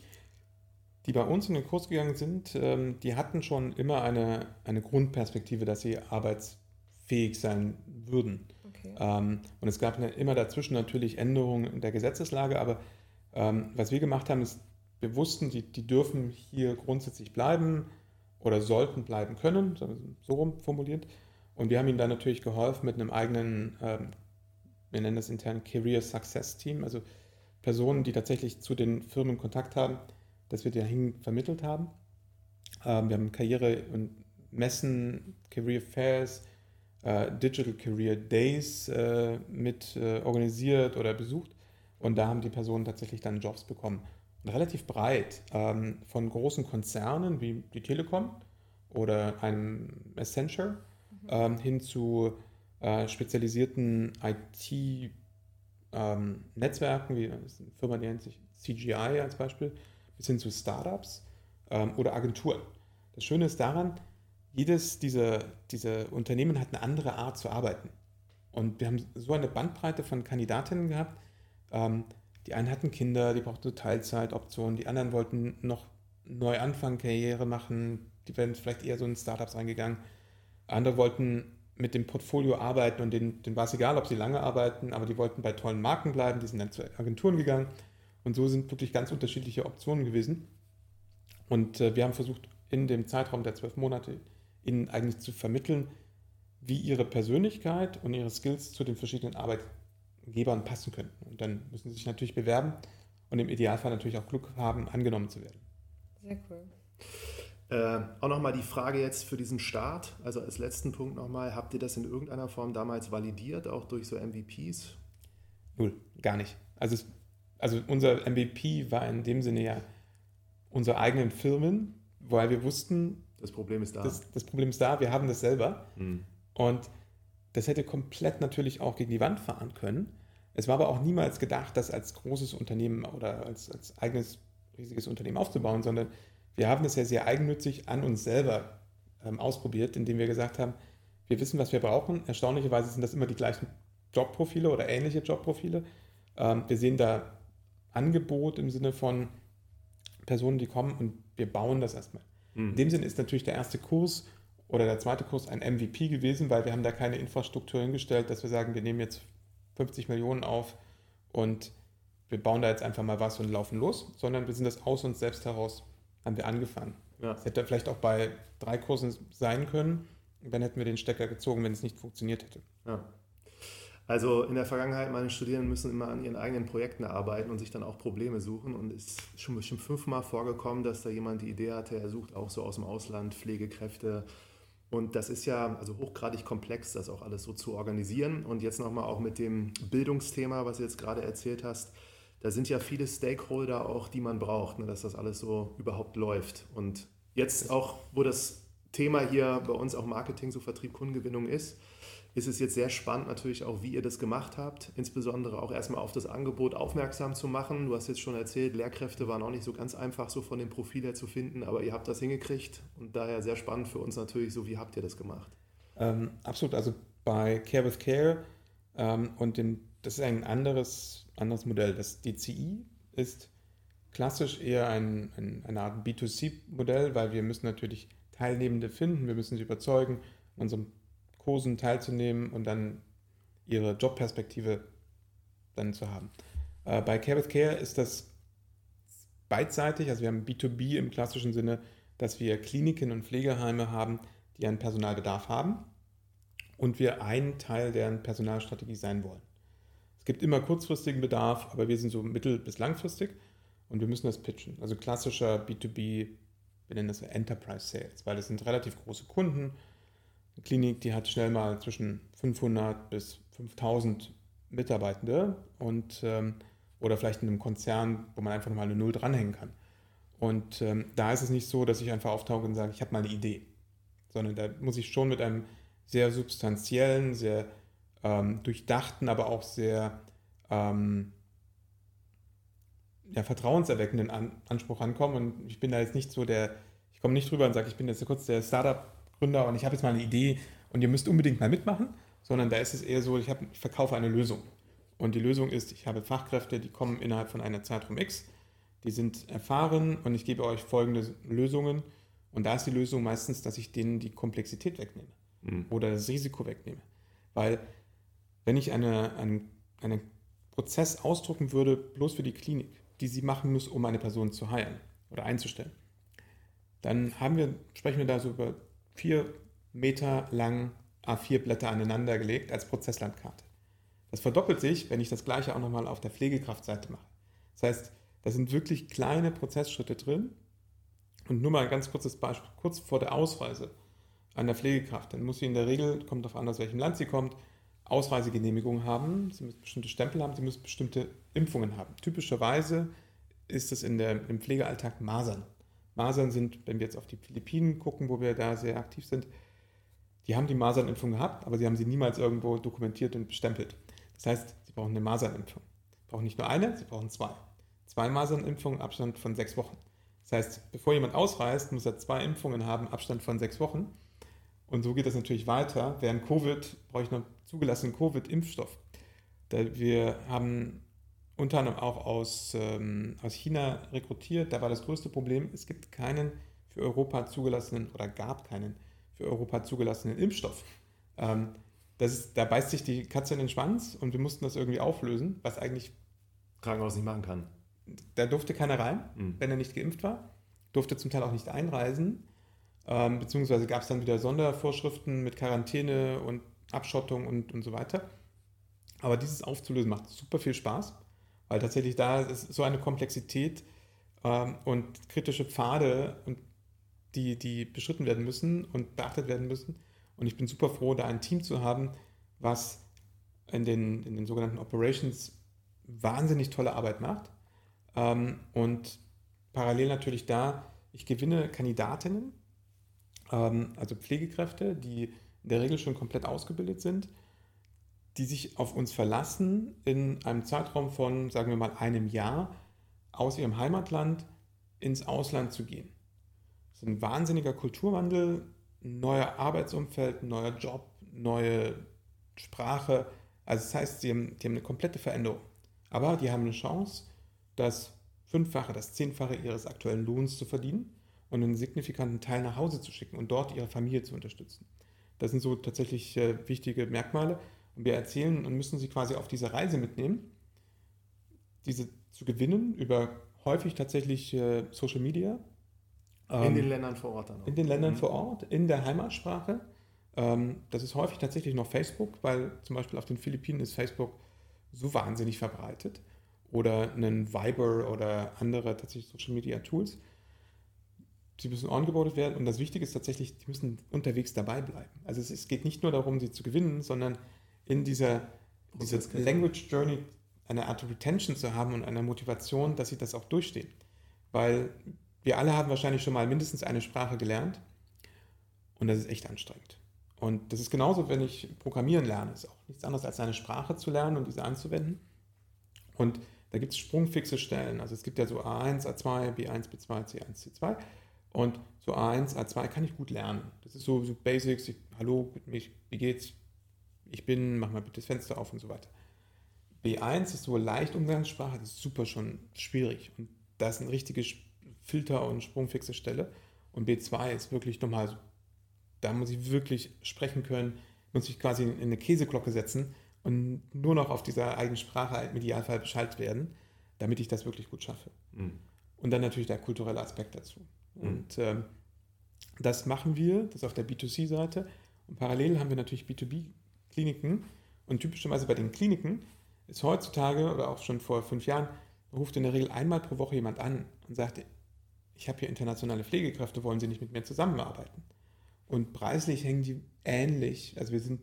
Die bei uns in den Kurs gegangen sind, ähm, die hatten schon immer eine, eine Grundperspektive, dass sie arbeitsfähig sein würden. Okay. Ähm, und es gab immer dazwischen natürlich Änderungen der Gesetzeslage, aber ähm, was wir gemacht haben, ist, wir wussten, die, die dürfen hier grundsätzlich bleiben oder sollten bleiben können, so rum formuliert. Und wir haben ihnen dann natürlich geholfen mit einem eigenen, wir nennen das intern Career Success Team, also Personen, die tatsächlich zu den Firmen Kontakt haben, dass wir dahin vermittelt haben. Ähm, wir haben Karriere- und Messen, Career Fairs, äh, Digital Career Days äh, mit äh, organisiert oder besucht. Und da haben die Personen tatsächlich dann Jobs bekommen. Und relativ breit, ähm, von großen Konzernen wie die Telekom oder einem Accenture mhm. ähm, hin zu äh, spezialisierten IT-Netzwerken, ähm, wie eine Firma, die nennt sich CGI als Beispiel, bis hin zu Startups ähm, oder Agenturen. Das Schöne ist daran, jedes dieser, dieser Unternehmen hat eine andere Art zu arbeiten. Und wir haben so eine Bandbreite von Kandidatinnen gehabt. Ähm, die einen hatten Kinder, die brauchten Teilzeitoptionen, die anderen wollten noch neu anfangen, Karriere machen, die wären vielleicht eher so in Startups eingegangen. Andere wollten mit dem Portfolio arbeiten und denen, denen war es egal, ob sie lange arbeiten, aber die wollten bei tollen Marken bleiben, die sind dann zu Agenturen gegangen. Und so sind wirklich ganz unterschiedliche Optionen gewesen. Und äh, wir haben versucht, in dem Zeitraum der zwölf Monate ihnen eigentlich zu vermitteln, wie ihre Persönlichkeit und ihre Skills zu den verschiedenen Arbeitgebern passen könnten. Und dann müssen sie sich natürlich bewerben und im Idealfall natürlich auch Glück haben, angenommen zu werden. Sehr cool. Äh, auch nochmal die Frage jetzt für diesen Start, also als letzten Punkt nochmal, habt ihr das in irgendeiner Form damals validiert, auch durch so MVPs? Null, gar nicht. Also, es, also unser MVP war in dem Sinne ja unsere eigenen Firmen, weil wir wussten, das Problem ist da. Das, das Problem ist da, wir haben das selber. Mhm. Und das hätte komplett natürlich auch gegen die Wand fahren können. Es war aber auch niemals gedacht, das als großes Unternehmen oder als, als eigenes riesiges Unternehmen aufzubauen, sondern wir haben das ja sehr eigennützig an uns selber ähm, ausprobiert, indem wir gesagt haben, wir wissen, was wir brauchen. Erstaunlicherweise sind das immer die gleichen Jobprofile oder ähnliche Jobprofile. Ähm, wir sehen da Angebot im Sinne von Personen, die kommen und wir bauen das erstmal. Mhm. In dem Sinne ist natürlich der erste Kurs oder der zweite Kurs ein MVP gewesen, weil wir haben da keine Infrastruktur hingestellt, dass wir sagen, wir nehmen jetzt 50 Millionen auf und wir bauen da jetzt einfach mal was und laufen los, sondern wir sind das aus uns selbst heraus, haben wir angefangen. Ja. Das hätte vielleicht auch bei drei Kursen sein können, dann hätten wir den Stecker gezogen, wenn es nicht funktioniert hätte. Ja. Also in der Vergangenheit, meine Studierenden müssen immer an ihren eigenen Projekten arbeiten und sich dann auch Probleme suchen. Und es ist schon bestimmt fünfmal vorgekommen, dass da jemand die Idee hatte, er sucht auch so aus dem Ausland Pflegekräfte. Und das ist ja also hochgradig komplex, das auch alles so zu organisieren. Und jetzt nochmal auch mit dem Bildungsthema, was du jetzt gerade erzählt hast. Da sind ja viele Stakeholder auch, die man braucht, ne, dass das alles so überhaupt läuft. Und jetzt auch, wo das Thema hier bei uns auch Marketing, so Vertrieb, Kundengewinnung ist, ist es jetzt sehr spannend natürlich auch, wie ihr das gemacht habt, insbesondere auch erstmal auf das Angebot aufmerksam zu machen. Du hast jetzt schon erzählt, Lehrkräfte waren auch nicht so ganz einfach so von dem Profil her zu finden, aber ihr habt das hingekriegt und daher sehr spannend für uns natürlich, so wie habt ihr das gemacht? Ähm, absolut, also bei Care with Care ähm, und dem, das ist ein anderes, anderes Modell. Das DCI ist klassisch eher ein, ein, eine Art B2C-Modell, weil wir müssen natürlich Teilnehmende finden, wir müssen sie überzeugen, unserem Kursen teilzunehmen und dann ihre Jobperspektive dann zu haben. Äh, bei Care with Care ist das beidseitig, also wir haben B2B im klassischen Sinne, dass wir Kliniken und Pflegeheime haben, die einen Personalbedarf haben und wir ein Teil deren Personalstrategie sein wollen. Es gibt immer kurzfristigen Bedarf, aber wir sind so mittel- bis langfristig und wir müssen das pitchen. Also klassischer B2B, wir nennen das Enterprise Sales, weil es sind relativ große Kunden, eine Klinik, die hat schnell mal zwischen 500 bis 5000 Mitarbeitende und ähm, oder vielleicht in einem Konzern, wo man einfach nochmal eine Null dranhängen kann. Und ähm, da ist es nicht so, dass ich einfach auftauche und sage, ich habe mal eine Idee, sondern da muss ich schon mit einem sehr substanziellen, sehr ähm, durchdachten, aber auch sehr ähm, ja, vertrauenserweckenden An Anspruch ankommen. Und ich bin da jetzt nicht so der, ich komme nicht drüber und sage, ich bin jetzt kurz der Startup Gründer und ich habe jetzt mal eine Idee und ihr müsst unbedingt mal mitmachen, sondern da ist es eher so, ich, hab, ich verkaufe eine Lösung. Und die Lösung ist, ich habe Fachkräfte, die kommen innerhalb von einer Zeitraum X, die sind erfahren und ich gebe euch folgende Lösungen. Und da ist die Lösung meistens, dass ich denen die Komplexität wegnehme mhm. oder das Risiko wegnehme. Weil wenn ich eine, einen, einen Prozess ausdrucken würde, bloß für die Klinik, die sie machen muss, um eine Person zu heilen oder einzustellen, dann haben wir, sprechen wir da so über vier Meter lang A4-Blätter aneinander gelegt als Prozesslandkarte. Das verdoppelt sich, wenn ich das gleiche auch nochmal auf der Pflegekraftseite mache. Das heißt, da sind wirklich kleine Prozessschritte drin. Und nur mal ein ganz kurzes Beispiel, kurz vor der Ausreise der Pflegekraft, dann muss sie in der Regel, kommt darauf an, aus welchem Land sie kommt, Ausreisegenehmigung haben, sie müssen bestimmte Stempel haben, sie müssen bestimmte Impfungen haben. Typischerweise ist es in der, im Pflegealltag Masern. Masern sind, wenn wir jetzt auf die Philippinen gucken, wo wir da sehr aktiv sind, die haben die Masernimpfung gehabt, aber sie haben sie niemals irgendwo dokumentiert und bestempelt. Das heißt, sie brauchen eine Masernimpfung. Sie brauchen nicht nur eine, sie brauchen zwei. Zwei Masernimpfungen, Abstand von sechs Wochen. Das heißt, bevor jemand ausreist, muss er zwei Impfungen haben, Abstand von sechs Wochen. Und so geht das natürlich weiter. Während Covid brauche ich noch zugelassenen Covid-Impfstoff. Wir haben unter anderem auch aus, ähm, aus China rekrutiert. Da war das größte Problem, es gibt keinen für Europa zugelassenen oder gab keinen für Europa zugelassenen Impfstoff. Ähm, das ist, da beißt sich die Katze in den Schwanz und wir mussten das irgendwie auflösen, was eigentlich Krankenhaus nicht machen kann. Da durfte keiner rein, mhm. wenn er nicht geimpft war, durfte zum Teil auch nicht einreisen, ähm, beziehungsweise gab es dann wieder Sondervorschriften mit Quarantäne und Abschottung und, und so weiter. Aber dieses aufzulösen macht super viel Spaß, weil tatsächlich da ist so eine Komplexität ähm, und kritische Pfade, und die, die beschritten werden müssen und beachtet werden müssen. Und ich bin super froh, da ein Team zu haben, was in den, in den sogenannten Operations wahnsinnig tolle Arbeit macht. Ähm, und parallel natürlich da, ich gewinne Kandidatinnen, ähm, also Pflegekräfte, die in der Regel schon komplett ausgebildet sind, die sich auf uns verlassen, in einem Zeitraum von, sagen wir mal, einem Jahr aus ihrem Heimatland ins Ausland zu gehen. Das ist ein wahnsinniger Kulturwandel, ein neuer Arbeitsumfeld, ein neuer Job, neue Sprache. Also das heißt, die haben, die haben eine komplette Veränderung. Aber die haben eine Chance, das Fünffache, das Zehnfache ihres aktuellen Lohns zu verdienen und einen signifikanten Teil nach Hause zu schicken und dort ihre Familie zu unterstützen. Das sind so tatsächlich äh, wichtige Merkmale. Und wir erzählen und müssen sie quasi auf diese Reise mitnehmen, diese zu gewinnen über häufig tatsächlich äh, Social Media. Ähm, in den Ländern vor Ort dann auch. In den Ländern mhm. vor Ort, in der Heimatsprache. Ähm, das ist häufig tatsächlich noch Facebook, weil zum Beispiel auf den Philippinen ist Facebook so wahnsinnig verbreitet. Oder einen Viber oder andere tatsächlich Social Media Tools sie müssen ongeboardet werden und das Wichtige ist tatsächlich, die müssen unterwegs dabei bleiben. Also es, es geht nicht nur darum, sie zu gewinnen, sondern in dieser, dieser Language Journey eine Art Retention zu haben und eine Motivation, dass sie das auch durchstehen. Weil wir alle haben wahrscheinlich schon mal mindestens eine Sprache gelernt und das ist echt anstrengend. Und das ist genauso, wenn ich Programmieren lerne. Ist auch nichts anderes als eine Sprache zu lernen und diese anzuwenden. Und da gibt es sprungfixe Stellen. Also es gibt ja so A1, A2, B1, B2, C1, C2. Und so A1, A2 kann ich gut lernen. Das ist so, so Basics, ich, hallo, mich, wie geht's? Ich bin, mach mal bitte das Fenster auf und so weiter. B1 ist so leicht Umgangssprache, das ist super schon schwierig. Und da ist eine richtige Filter- und sprungfixe Stelle. Und B2 ist wirklich nochmal so, da muss ich wirklich sprechen können, muss ich quasi in eine Käseglocke setzen und nur noch auf dieser eigenen Sprache im Idealfall Bescheid werden, damit ich das wirklich gut schaffe. Mhm. Und dann natürlich der kulturelle Aspekt dazu. Mhm. Und ähm, das machen wir, das auf der B2C-Seite. Und parallel haben wir natürlich B2B-Kliniken. Und typischerweise bei den Kliniken ist heutzutage oder auch schon vor fünf Jahren, ruft in der Regel einmal pro Woche jemand an und sagt, ich habe hier internationale Pflegekräfte, wollen Sie nicht mit mir zusammenarbeiten? Und preislich hängen die ähnlich. Also wir sind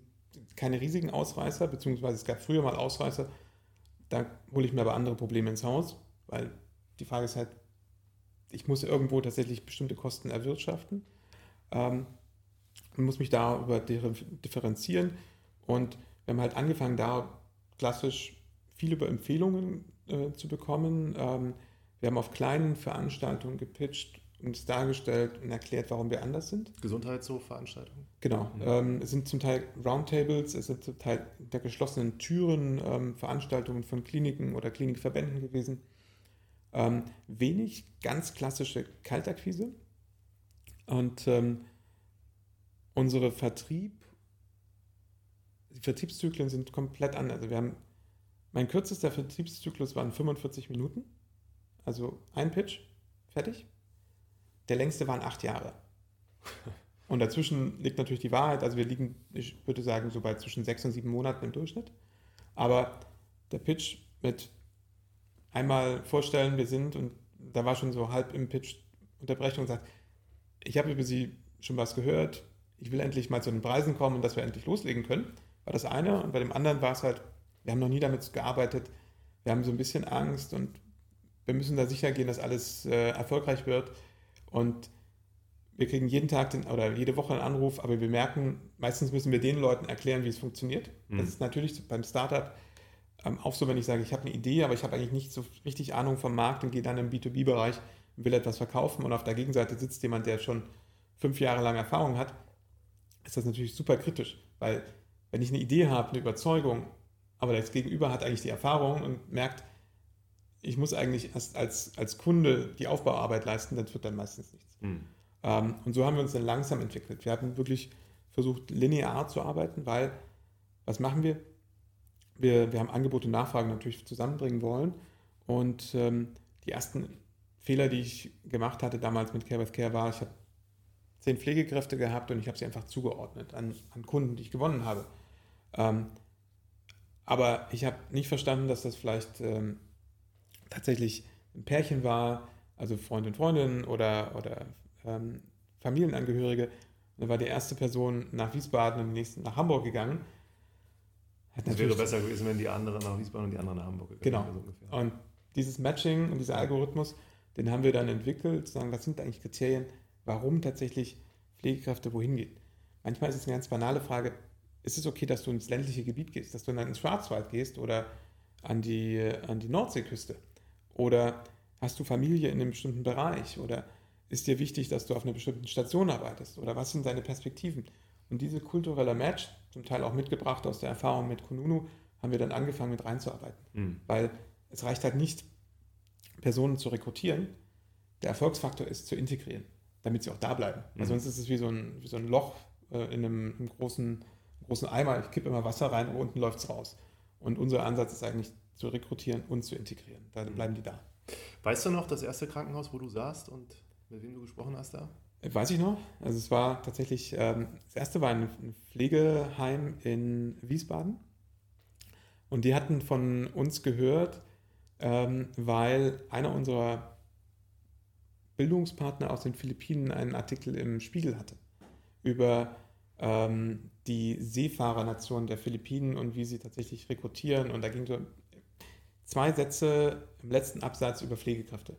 keine riesigen Ausreißer, beziehungsweise es gab früher mal Ausreißer, da hole ich mir aber andere Probleme ins Haus, weil die Frage ist halt, ich muss irgendwo tatsächlich bestimmte Kosten erwirtschaften ähm, und muss mich darüber differenzieren. Und wir haben halt angefangen, da klassisch viel über Empfehlungen äh, zu bekommen. Ähm, wir haben auf kleinen Veranstaltungen gepitcht uns dargestellt und erklärt, warum wir anders sind. Gesundheitshofveranstaltungen? Genau. Mhm. Ähm, es sind zum Teil Roundtables, es sind zum Teil hinter geschlossenen Türen ähm, Veranstaltungen von Kliniken oder Klinikverbänden gewesen. Ähm, wenig ganz klassische Kaltakquise. Und ähm, unsere Vertrieb, die Vertriebszyklen sind komplett anders. Also wir haben, mein kürzester Vertriebszyklus waren 45 Minuten. Also ein Pitch, fertig. Der längste waren acht Jahre. Und dazwischen liegt natürlich die Wahrheit. Also wir liegen, ich würde sagen, so bei zwischen sechs und sieben Monaten im Durchschnitt. Aber der Pitch mit einmal vorstellen, wir sind, und da war schon so halb im Pitch Unterbrechung und sagt, ich habe über Sie schon was gehört, ich will endlich mal zu den Preisen kommen und dass wir endlich loslegen können, war das eine. Und bei dem anderen war es halt, wir haben noch nie damit gearbeitet, wir haben so ein bisschen Angst und wir müssen da sicher gehen, dass alles äh, erfolgreich wird. Und wir kriegen jeden Tag den, oder jede Woche einen Anruf, aber wir merken, meistens müssen wir den Leuten erklären, wie es funktioniert. Mhm. Das ist natürlich beim Startup ähm, auch so, wenn ich sage, ich habe eine Idee, aber ich habe eigentlich nicht so richtig Ahnung vom Markt und gehe dann im B2B-Bereich und will etwas verkaufen und auf der Gegenseite sitzt jemand, der schon fünf Jahre lang Erfahrung hat, ist das natürlich super kritisch, weil wenn ich eine Idee habe, eine Überzeugung, aber das Gegenüber hat eigentlich die Erfahrung und merkt, ich muss eigentlich erst als, als Kunde die Aufbauarbeit leisten, dann wird dann meistens nichts. Mhm. Ähm, und so haben wir uns dann langsam entwickelt. Wir haben wirklich versucht, linear zu arbeiten, weil was machen wir? Wir, wir haben Angebot und Nachfrage natürlich zusammenbringen wollen. Und ähm, die ersten Fehler, die ich gemacht hatte damals mit Care with Care, war, ich habe zehn Pflegekräfte gehabt und ich habe sie einfach zugeordnet an, an Kunden, die ich gewonnen habe. Ähm, aber ich habe nicht verstanden, dass das vielleicht ähm, tatsächlich ein Pärchen war, also Freund und Freundin oder, oder ähm, Familienangehörige. Und dann war die erste Person nach Wiesbaden und die nächste nach Hamburg gegangen. Es wäre besser gewesen, wenn die andere nach Wiesbaden und die andere nach Hamburg gegangen wäre. Genau. So und dieses Matching und dieser Algorithmus, den haben wir dann entwickelt, zu sagen, was sind eigentlich Kriterien, warum tatsächlich Pflegekräfte wohin gehen. Manchmal ist es eine ganz banale Frage, ist es okay, dass du ins ländliche Gebiet gehst, dass du dann ins Schwarzwald gehst oder an die, an die Nordseeküste? Oder hast du Familie in einem bestimmten Bereich? Oder ist dir wichtig, dass du auf einer bestimmten Station arbeitest? Oder was sind deine Perspektiven? Und diese kulturelle Match, zum Teil auch mitgebracht aus der Erfahrung mit Kununu, haben wir dann angefangen mit reinzuarbeiten. Mhm. Weil es reicht halt nicht, Personen zu rekrutieren. Der Erfolgsfaktor ist zu integrieren, damit sie auch da bleiben. Mhm. Weil sonst ist es wie so ein, wie so ein Loch äh, in einem, einem großen, großen Eimer. Ich kippe immer Wasser rein und unten läuft es raus. Und unser Ansatz ist eigentlich zu rekrutieren und zu integrieren. Dann mhm. bleiben die da. Weißt du noch das erste Krankenhaus, wo du saßt und mit wem du gesprochen hast da? Weiß ich noch. Also es war tatsächlich, ähm, das erste war ein Pflegeheim in Wiesbaden. Und die hatten von uns gehört, ähm, weil einer unserer Bildungspartner aus den Philippinen einen Artikel im Spiegel hatte über ähm, die Seefahrernation der Philippinen und wie sie tatsächlich rekrutieren. Und da ging so zwei Sätze im letzten Absatz über Pflegekräfte.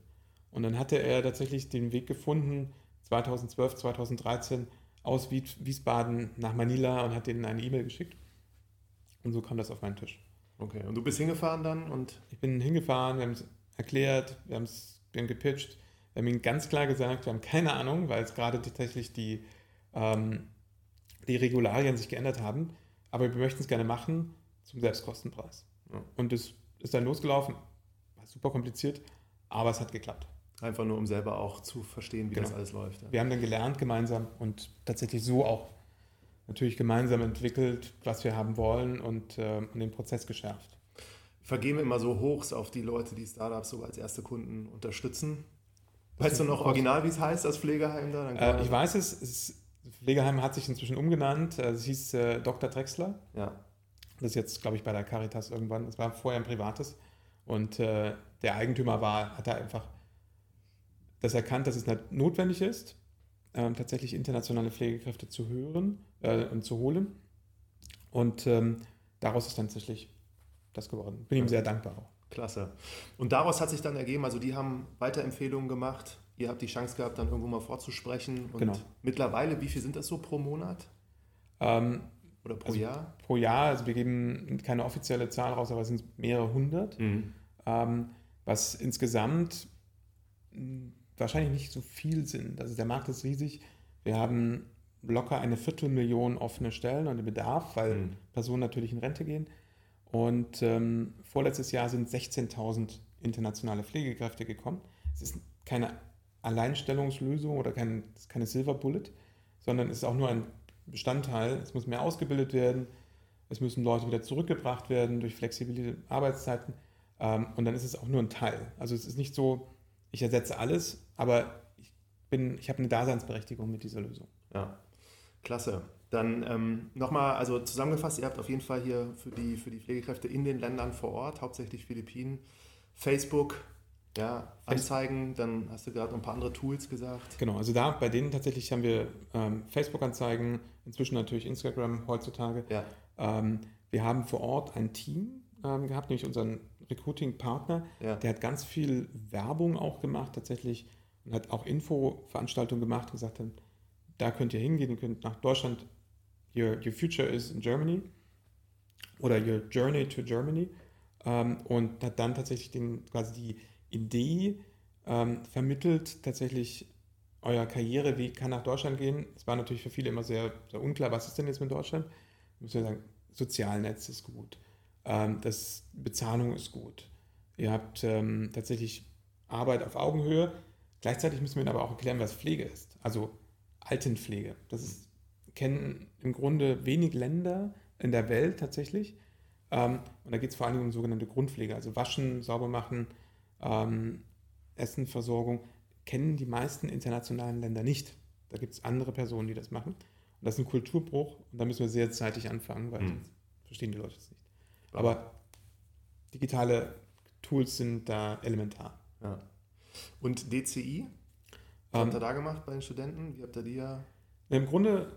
Und dann hatte er tatsächlich den Weg gefunden, 2012, 2013 aus Wiesbaden nach Manila und hat denen eine E-Mail geschickt. Und so kam das auf meinen Tisch. Okay, und du bist hingefahren dann? und Ich bin hingefahren, wir haben es erklärt, wir, wir haben gepitcht. Wir haben ihnen ganz klar gesagt, wir haben keine Ahnung, weil es gerade tatsächlich die, ähm, die Regularien sich geändert haben. Aber wir möchten es gerne machen zum Selbstkostenpreis. Ja. Und es ist dann losgelaufen. War super kompliziert, aber es hat geklappt. Einfach nur, um selber auch zu verstehen, wie genau. das alles läuft. Ja. Wir haben dann gelernt gemeinsam und tatsächlich so auch natürlich gemeinsam entwickelt, was wir haben wollen und, äh, und den Prozess geschärft. Vergeben immer so Hochs auf die Leute, die Startups so als erste Kunden unterstützen. Weißt du noch original, wie es heißt, das Pflegeheim da? Äh, ich weiß es, es, Pflegeheim hat sich inzwischen umgenannt. Es hieß äh, Dr. Drexler. Ja. Das ist jetzt, glaube ich, bei der Caritas irgendwann. Das war vorher ein privates. Und äh, der Eigentümer war, hat da einfach das erkannt, dass es notwendig ist, ähm, tatsächlich internationale Pflegekräfte zu hören äh, und zu holen. Und ähm, daraus ist dann tatsächlich das geworden. Bin ihm sehr dankbar auch. Klasse. Und daraus hat sich dann ergeben, also die haben Weiterempfehlungen gemacht. Ihr habt die Chance gehabt, dann irgendwo mal vorzusprechen. Und genau. mittlerweile, wie viel sind das so pro Monat? Ähm, Oder pro also Jahr? Pro Jahr, also wir geben keine offizielle Zahl raus, aber es sind mehrere hundert. Mhm. Ähm, was insgesamt wahrscheinlich nicht so viel sind. Also der Markt ist riesig. Wir haben locker eine Viertelmillion offene Stellen und den Bedarf, weil mhm. Personen natürlich in Rente gehen. Und ähm, vorletztes Jahr sind 16.000 internationale Pflegekräfte gekommen. Es ist keine Alleinstellungslösung oder kein, keine Silver Bullet, sondern es ist auch nur ein Bestandteil. Es muss mehr ausgebildet werden, es müssen Leute wieder zurückgebracht werden durch flexible Arbeitszeiten ähm, und dann ist es auch nur ein Teil. Also es ist nicht so, ich ersetze alles, aber ich, ich habe eine Daseinsberechtigung mit dieser Lösung. Ja, klasse. Dann ähm, nochmal, also zusammengefasst, ihr habt auf jeden Fall hier für die, für die Pflegekräfte in den Ländern vor Ort, hauptsächlich Philippinen, Facebook, ja, Anzeigen, dann hast du gerade ein paar andere Tools gesagt. Genau, also da bei denen tatsächlich haben wir ähm, Facebook-Anzeigen, inzwischen natürlich Instagram heutzutage. Ja. Ähm, wir haben vor Ort ein Team ähm, gehabt, nämlich unseren Recruiting-Partner, ja. der hat ganz viel Werbung auch gemacht tatsächlich und hat auch Infoveranstaltungen gemacht, gesagt, da könnt ihr hingehen, ihr könnt nach Deutschland, your, your future is in Germany oder your journey to Germany ähm, und hat dann tatsächlich den, quasi die Idee ähm, vermittelt, tatsächlich euer Karriereweg kann nach Deutschland gehen. Es war natürlich für viele immer sehr, sehr unklar, was ist denn jetzt mit Deutschland? Muss ja sagen, Sozialnetz ist gut, ähm, das Bezahlung ist gut. Ihr habt ähm, tatsächlich Arbeit auf Augenhöhe. Gleichzeitig müssen wir aber auch erklären, was Pflege ist. Also Altenpflege. Das ist, kennen im Grunde wenig Länder in der Welt tatsächlich. Ähm, und da geht es vor allem um sogenannte Grundpflege, also Waschen, sauber machen, ähm, Essenversorgung, kennen die meisten internationalen Länder nicht. Da gibt es andere Personen, die das machen. Und das ist ein Kulturbruch und da müssen wir sehr zeitig anfangen, weil hm. verstehen die Leute es nicht. Aber digitale Tools sind da elementar. Ja. Und DCI? Was ähm, habt ihr da gemacht bei den Studenten? Wie habt ihr die ja? Im Grunde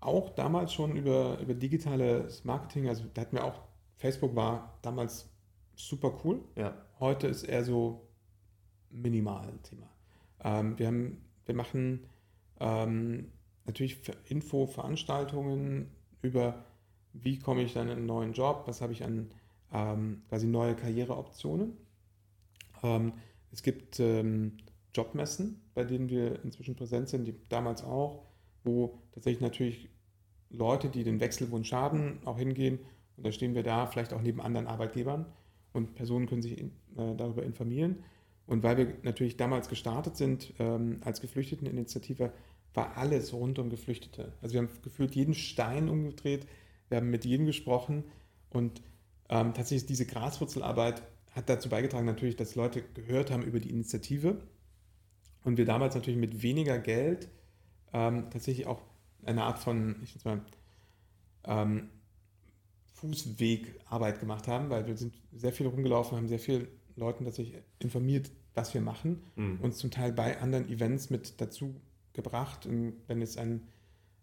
auch damals schon über, über digitales Marketing, also da hatten wir auch, Facebook war damals super cool. Ja. Heute ist eher so minimal ein Thema. Ähm, wir, haben, wir machen ähm, natürlich Info-Veranstaltungen über, wie komme ich dann in einen neuen Job, was habe ich an ähm, quasi neue Karriereoptionen. Ähm, es gibt ähm, Jobmessen, bei denen wir inzwischen präsent sind, die damals auch, wo tatsächlich natürlich Leute, die den Wechselwunsch haben, auch hingehen. Und da stehen wir da, vielleicht auch neben anderen Arbeitgebern und Personen können sich äh, darüber informieren. Und weil wir natürlich damals gestartet sind ähm, als Geflüchteteninitiative, war alles rund um Geflüchtete. Also wir haben gefühlt jeden Stein umgedreht, wir haben mit jedem gesprochen und ähm, tatsächlich diese Graswurzelarbeit hat dazu beigetragen natürlich, dass Leute gehört haben über die Initiative und wir damals natürlich mit weniger Geld ähm, tatsächlich auch eine Art von, ich mal, ähm, Fußwegarbeit gemacht haben, weil wir sind sehr viel rumgelaufen, haben sehr viele Leuten tatsächlich informiert, was wir machen, mhm. uns zum Teil bei anderen Events mit dazu gebracht. Und wenn jetzt ein,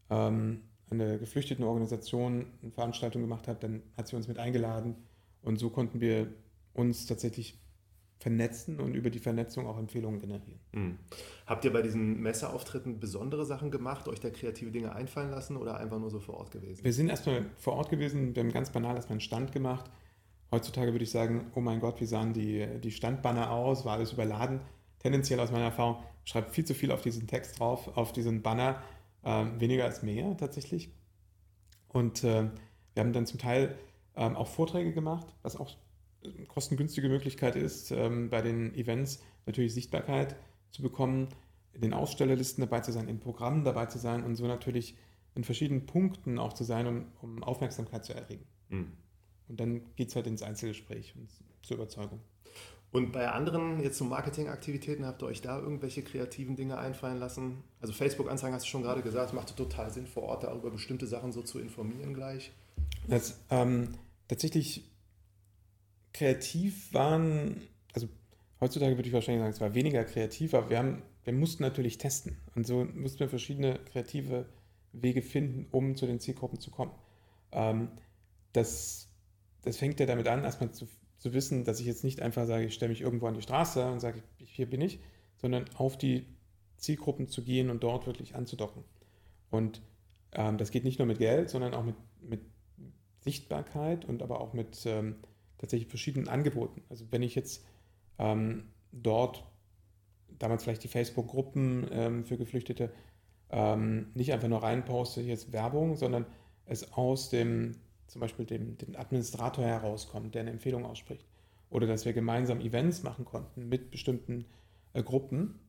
ähm, eine geflüchteten Organisation eine Veranstaltung gemacht hat, dann hat sie uns mit eingeladen und so konnten wir uns tatsächlich vernetzen und über die Vernetzung auch Empfehlungen generieren. Mhm. Habt ihr bei diesen Messeauftritten besondere Sachen gemacht, euch da kreative Dinge einfallen lassen oder einfach nur so vor Ort gewesen? Wir sind erstmal vor Ort gewesen, wir haben ganz banal erstmal einen Stand gemacht. Heutzutage würde ich sagen, oh mein Gott, wie sahen die, die Standbanner aus, war alles überladen. Tendenziell aus meiner Erfahrung, schreibt viel zu viel auf diesen Text drauf, auf diesen Banner, ähm, weniger als mehr tatsächlich. Und äh, wir haben dann zum Teil ähm, auch Vorträge gemacht, was auch kostengünstige Möglichkeit ist, ähm, bei den Events natürlich Sichtbarkeit zu bekommen, in den Ausstellerlisten dabei zu sein, in Programmen dabei zu sein und so natürlich in verschiedenen Punkten auch zu sein, um, um Aufmerksamkeit zu erregen. Mhm. Und dann geht es halt ins Einzelgespräch und zur Überzeugung. Und bei anderen, jetzt so Marketingaktivitäten, habt ihr euch da irgendwelche kreativen Dinge einfallen lassen? Also Facebook-Anzeigen hast du schon gerade gesagt, macht total Sinn, vor Ort darüber bestimmte Sachen so zu informieren gleich. Das, ähm, tatsächlich kreativ waren, also heutzutage würde ich wahrscheinlich sagen, es war weniger kreativ, aber wir, haben, wir mussten natürlich testen. Und so mussten wir verschiedene kreative Wege finden, um zu den Zielgruppen zu kommen. Ähm, das, das fängt ja damit an, erstmal zu, zu wissen, dass ich jetzt nicht einfach sage, ich stelle mich irgendwo an die Straße und sage, hier bin ich, sondern auf die Zielgruppen zu gehen und dort wirklich anzudocken. Und ähm, das geht nicht nur mit Geld, sondern auch mit, mit Sichtbarkeit und aber auch mit ähm, tatsächlich verschiedenen Angeboten. Also wenn ich jetzt ähm, dort damals vielleicht die Facebook-Gruppen ähm, für Geflüchtete, ähm, nicht einfach nur reinposte, jetzt Werbung, sondern es aus dem, zum Beispiel dem, dem Administrator herauskommt, der eine Empfehlung ausspricht. Oder dass wir gemeinsam Events machen konnten mit bestimmten äh, Gruppen,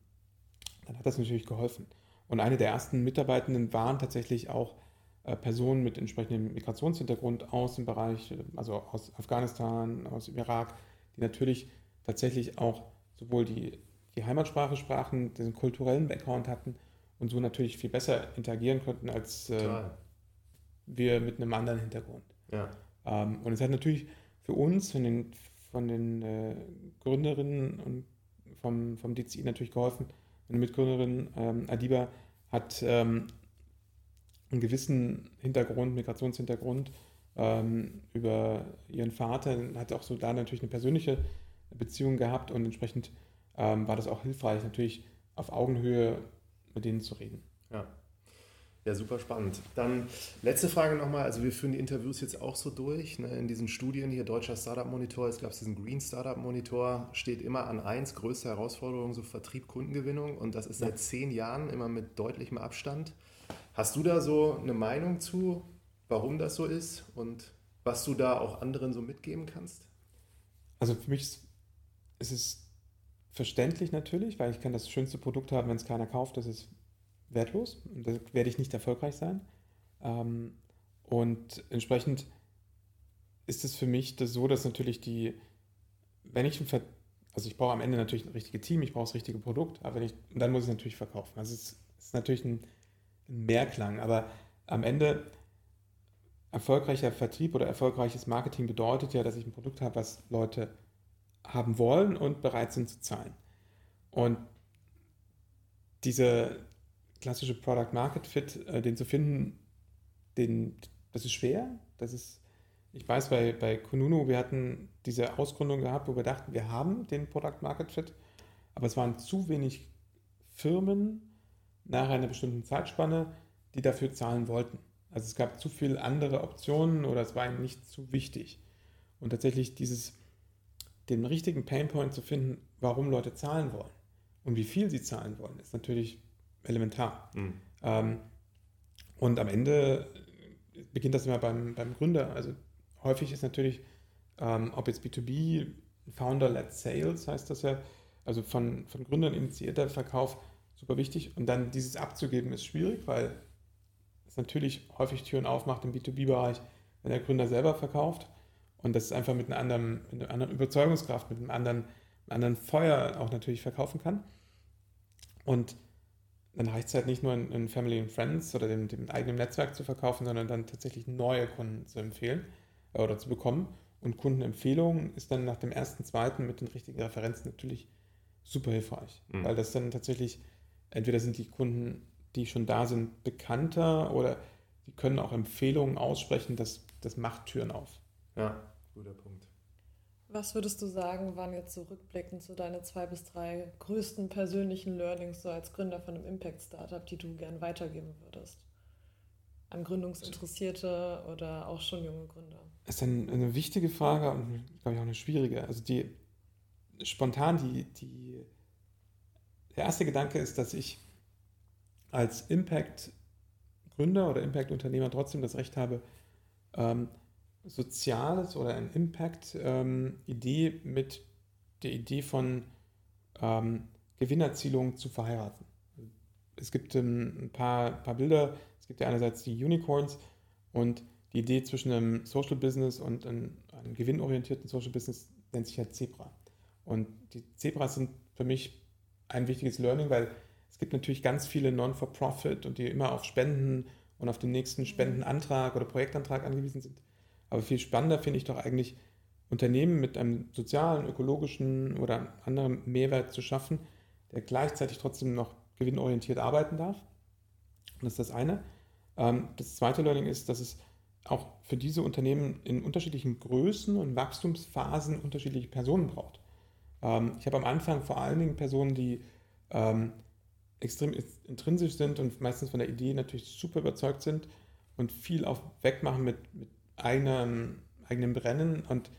dann hat das natürlich geholfen. Und eine der ersten Mitarbeitenden waren tatsächlich auch Personen mit entsprechendem Migrationshintergrund aus dem Bereich, äh, also aus Afghanistan, aus dem Irak, die natürlich tatsächlich auch sowohl die, die Heimatsprache sprachen, diesen kulturellen Background hatten und so natürlich viel besser interagieren konnten als äh, wir mit einem anderen Hintergrund. Ja. Ähm, und es hat natürlich für uns von den, von den äh, Gründerinnen und vom, vom DCI natürlich geholfen. Meine Mitgründerin ähm, Adiba hat ähm, einen gewissen Hintergrund, Migrationshintergrund ähm, über ihren Vater, hat auch so da natürlich eine persönliche Beziehung gehabt und entsprechend ähm, war das auch hilfreich, natürlich auf Augenhöhe mit denen zu reden. Ja. Ja, super spannend. Dann letzte Frage nochmal. Also wir führen die Interviews jetzt auch so durch. Ne? In diesen Studien hier, Deutscher Startup Monitor, es gab diesen Green Startup Monitor, steht immer an eins, größte Herausforderung, so Vertrieb, Kundengewinnung. Und das ist seit zehn Jahren immer mit deutlichem Abstand. Hast du da so eine Meinung zu, warum das so ist und was du da auch anderen so mitgeben kannst? Also für mich ist, es verständlich natürlich, weil ich kann das schönste Produkt haben, wenn es keiner kauft, das ist wertlos und da werde ich nicht erfolgreich sein. Ähm, und entsprechend ist es für mich das so, dass natürlich die, wenn ich ein Ver also ich brauche am Ende natürlich ein richtiges Team, ich brauche das richtige Produkt, aber wenn ich, dann muss ich es natürlich verkaufen. Also es ist natürlich ein Mehrklang, aber am Ende erfolgreicher Vertrieb oder erfolgreiches Marketing bedeutet ja, dass ich ein Produkt habe, was Leute haben wollen und bereit sind zu zahlen. Und diese, klassische Product Market Fit, äh, den zu finden, den, das ist schwer. Das ist, ich weiß, bei, bei Kununu, wir hatten diese Ausgründung gehabt, wo wir dachten, wir haben den Product Market Fit, aber es waren zu wenig Firmen nach einer bestimmten Zeitspanne, die dafür zahlen wollten. Also es gab zu viele andere Optionen oder es war ihnen nicht zu wichtig. Und tatsächlich dieses, den richtigen Painpoint zu finden, warum Leute zahlen wollen und wie viel sie zahlen wollen, ist natürlich elementar. Mhm. Ähm, und am Ende beginnt das immer beim, beim Gründer. Also häufig ist natürlich, ähm, ob jetzt B2B, Founder-led Sales heißt das ja, also von, von Gründern initiierter Verkauf, super wichtig. Und dann dieses abzugeben ist schwierig, weil es natürlich häufig Türen aufmacht im B2B-Bereich, wenn der Gründer selber verkauft. Und das ist einfach mit einer anderen, mit einer anderen Überzeugungskraft, mit einem anderen, einem anderen Feuer auch natürlich verkaufen kann. Und dann reicht es halt nicht nur in, in, Family and Friends oder dem, dem, eigenen Netzwerk zu verkaufen, sondern dann tatsächlich neue Kunden zu empfehlen äh, oder zu bekommen. Und Kundenempfehlungen ist dann nach dem ersten, zweiten mit den richtigen Referenzen natürlich super hilfreich, mhm. weil das dann tatsächlich, entweder sind die Kunden, die schon da sind, bekannter oder die können auch Empfehlungen aussprechen, das, das macht Türen auf. Ja, guter Punkt. Was würdest du sagen, waren jetzt so rückblickend so deine zwei bis drei größten persönlichen Learnings so als Gründer von einem Impact-Startup, die du gern weitergeben würdest? An Gründungsinteressierte oder auch schon junge Gründer? Das ist eine, eine wichtige Frage und, glaube ich, auch eine schwierige. Also die spontan, die, die, der erste Gedanke ist, dass ich als Impact-Gründer oder Impact-Unternehmer trotzdem das Recht habe, ähm, Soziales oder ein Impact-Idee ähm, mit der Idee von ähm, Gewinnerzielung zu verheiraten. Es gibt ähm, ein paar, paar Bilder. Es gibt ja einerseits die Unicorns und die Idee zwischen einem Social Business und einem, einem gewinnorientierten Social Business nennt sich ja Zebra. Und die Zebras sind für mich ein wichtiges Learning, weil es gibt natürlich ganz viele Non-for-Profit und die immer auf Spenden und auf den nächsten Spendenantrag oder Projektantrag angewiesen sind. Aber viel spannender finde ich doch eigentlich, Unternehmen mit einem sozialen, ökologischen oder anderen Mehrwert zu schaffen, der gleichzeitig trotzdem noch gewinnorientiert arbeiten darf. Und das ist das eine. Ähm, das zweite Learning ist, dass es auch für diese Unternehmen in unterschiedlichen Größen und Wachstumsphasen unterschiedliche Personen braucht. Ähm, ich habe am Anfang vor allen Dingen Personen, die ähm, extrem intrinsisch sind und meistens von der Idee natürlich super überzeugt sind und viel auf wegmachen mit, mit eigenen, eigenen Brennen und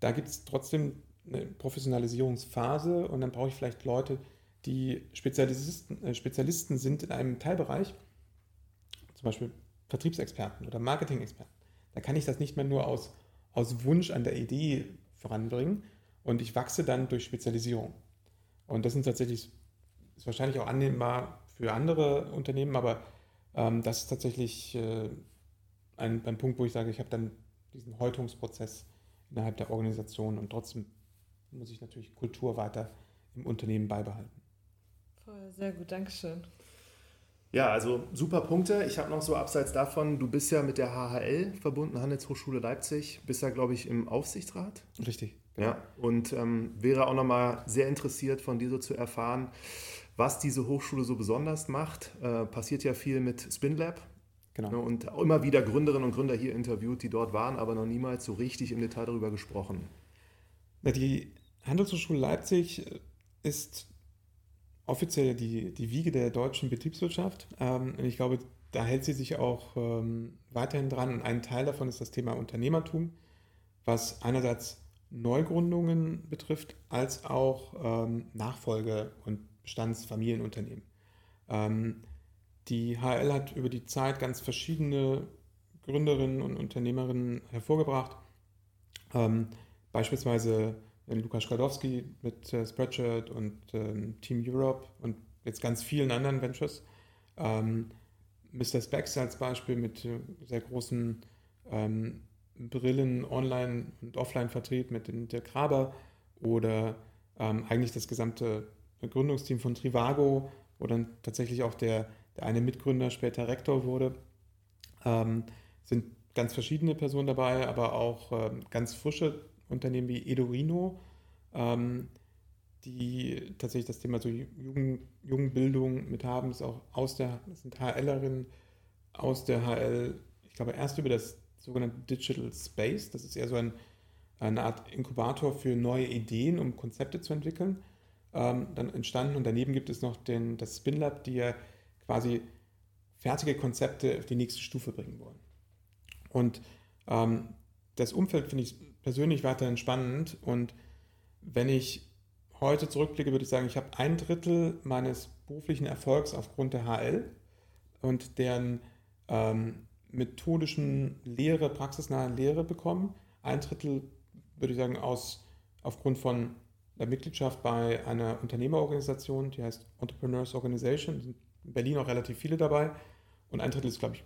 da gibt es trotzdem eine Professionalisierungsphase und dann brauche ich vielleicht Leute, die Spezialisten, äh, Spezialisten sind in einem Teilbereich, zum Beispiel Vertriebsexperten oder Marketing-Experten. Da kann ich das nicht mehr nur aus, aus Wunsch an der Idee voranbringen und ich wachse dann durch Spezialisierung. Und das sind tatsächlich, ist wahrscheinlich auch annehmbar für andere Unternehmen, aber ähm, das ist tatsächlich äh, ein, ein Punkt, wo ich sage, ich habe dann diesen Häutungsprozess innerhalb der Organisation und trotzdem muss ich natürlich Kultur weiter im Unternehmen beibehalten. Voll, sehr gut, Dankeschön. Ja, also super Punkte. Ich habe noch so abseits davon, du bist ja mit der HHL verbunden, Handelshochschule Leipzig, bist ja, glaube ich, im Aufsichtsrat. Richtig. Ja, und ähm, wäre auch nochmal sehr interessiert, von dir so zu erfahren, was diese Hochschule so besonders macht. Äh, passiert ja viel mit SpinLab. Genau. Ne, und immer wieder Gründerinnen und Gründer hier interviewt, die dort waren, aber noch niemals so richtig im Detail darüber gesprochen. Die Handelshochschule Leipzig ist offiziell die, die Wiege der deutschen Betriebswirtschaft. Ähm, ich glaube, da hält sie sich auch ähm, weiterhin dran. Und ein Teil davon ist das Thema Unternehmertum, was einerseits Neugründungen betrifft, als auch ähm, Nachfolge und Bestandsfamilienunternehmen. Ähm, die HL hat über die Zeit ganz verschiedene Gründerinnen und Unternehmerinnen hervorgebracht. Ähm, beispielsweise Lukas Skladowski mit äh, Spreadshirt und ähm, Team Europe und jetzt ganz vielen anderen Ventures. Ähm, Mr. Specs als Beispiel mit äh, sehr großen ähm, Brillen, Online- und Offline-Vertrieb mit dem Dirk Graber oder ähm, eigentlich das gesamte Gründungsteam von Trivago, dann tatsächlich auch der, der eine Mitgründer später Rektor wurde. Ähm, sind ganz verschiedene Personen dabei, aber auch ähm, ganz frische Unternehmen wie Edorino, ähm, die tatsächlich das Thema so Jugend, Jugendbildung mit haben, ist auch aus der, das sind HLerinnen aus der HL, ich glaube erst über das sogenannte Digital Space, das ist eher so ein, eine Art Inkubator für neue Ideen, um Konzepte zu entwickeln, ähm, dann entstanden und daneben gibt es noch den, das SpinLab, die ja quasi fertige Konzepte auf die nächste Stufe bringen wollen. Und ähm, das Umfeld finde ich persönlich weiterhin spannend. Und wenn ich heute zurückblicke, würde ich sagen, ich habe ein Drittel meines beruflichen Erfolgs aufgrund der HL und deren ähm, methodischen Lehre, praxisnahen Lehre bekommen. Ein Drittel würde ich sagen aus, aufgrund von der Mitgliedschaft bei einer Unternehmerorganisation, die heißt Entrepreneurs Organization. sind in Berlin auch relativ viele dabei. Und ein Drittel ist, glaube ich,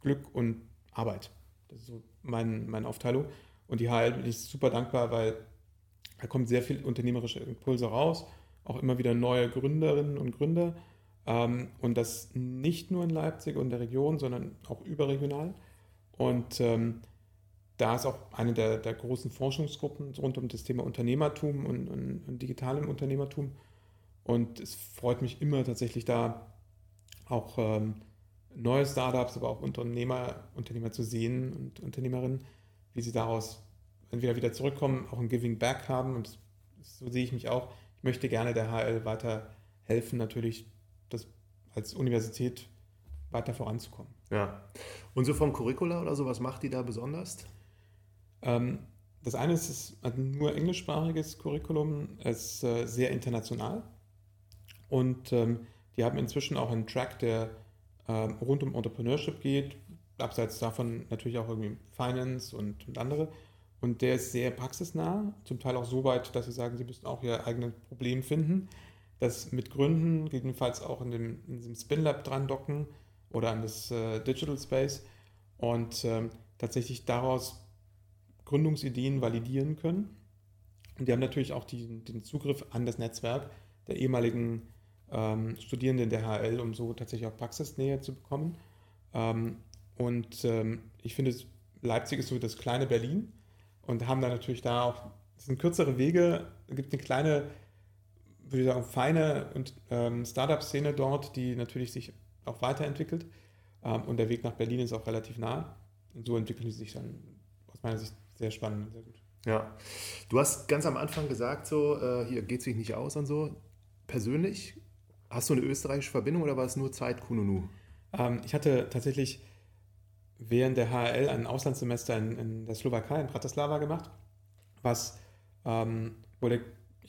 Glück und Arbeit. Das ist so mein, meine Aufteilung. Und die HL bin ich super dankbar, weil da kommt sehr viel unternehmerische Impulse raus, auch immer wieder neue Gründerinnen und Gründer. Ähm, und das nicht nur in Leipzig und der Region, sondern auch überregional. Und ähm, da ist auch eine der, der, großen Forschungsgruppen rund um das Thema Unternehmertum und, und, und digitalem Unternehmertum. Und es freut mich immer tatsächlich da auch ähm, neue Startups, aber auch Unternehmer, Unternehmer zu sehen und Unternehmerinnen, wie sie daraus entweder wieder zurückkommen, auch ein Giving Back haben. Und so sehe ich mich auch. Ich möchte gerne der HL weiter helfen, natürlich als Universität weiter voranzukommen. Ja. Und so vom Curricula oder so, was macht die da besonders? Ähm, das eine ist, es hat nur englischsprachiges Curriculum, es ist äh, sehr international. Und ähm, die haben inzwischen auch einen Track, der ähm, rund um Entrepreneurship geht, abseits davon natürlich auch irgendwie Finance und, und andere. Und der ist sehr praxisnah, zum Teil auch so weit, dass sie sagen, sie müssen auch ihr eigenes Problem finden. Das mit Gründen, gegebenenfalls auch in, dem, in diesem Spinlab dran docken oder an das äh, Digital Space und ähm, tatsächlich daraus Gründungsideen validieren können. Und die haben natürlich auch die, den Zugriff an das Netzwerk der ehemaligen ähm, Studierenden der HL, um so tatsächlich auch Praxisnähe zu bekommen. Ähm, und ähm, ich finde, Leipzig ist so das kleine Berlin und haben dann natürlich da auch, sind kürzere Wege, es gibt eine kleine, würde ich sagen, feine und ähm, Startup-Szene dort, die natürlich sich auch weiterentwickelt. Ähm, und der Weg nach Berlin ist auch relativ nah. Und so entwickeln sie sich dann aus meiner Sicht sehr spannend und sehr gut. Ja, du hast ganz am Anfang gesagt, so äh, hier geht sich nicht aus und so. Persönlich, hast du eine österreichische Verbindung oder war es nur Zeit Kununu? Ähm, ich hatte tatsächlich während der HL ein Auslandssemester in, in der Slowakei, in Bratislava gemacht, was, ähm, wo der,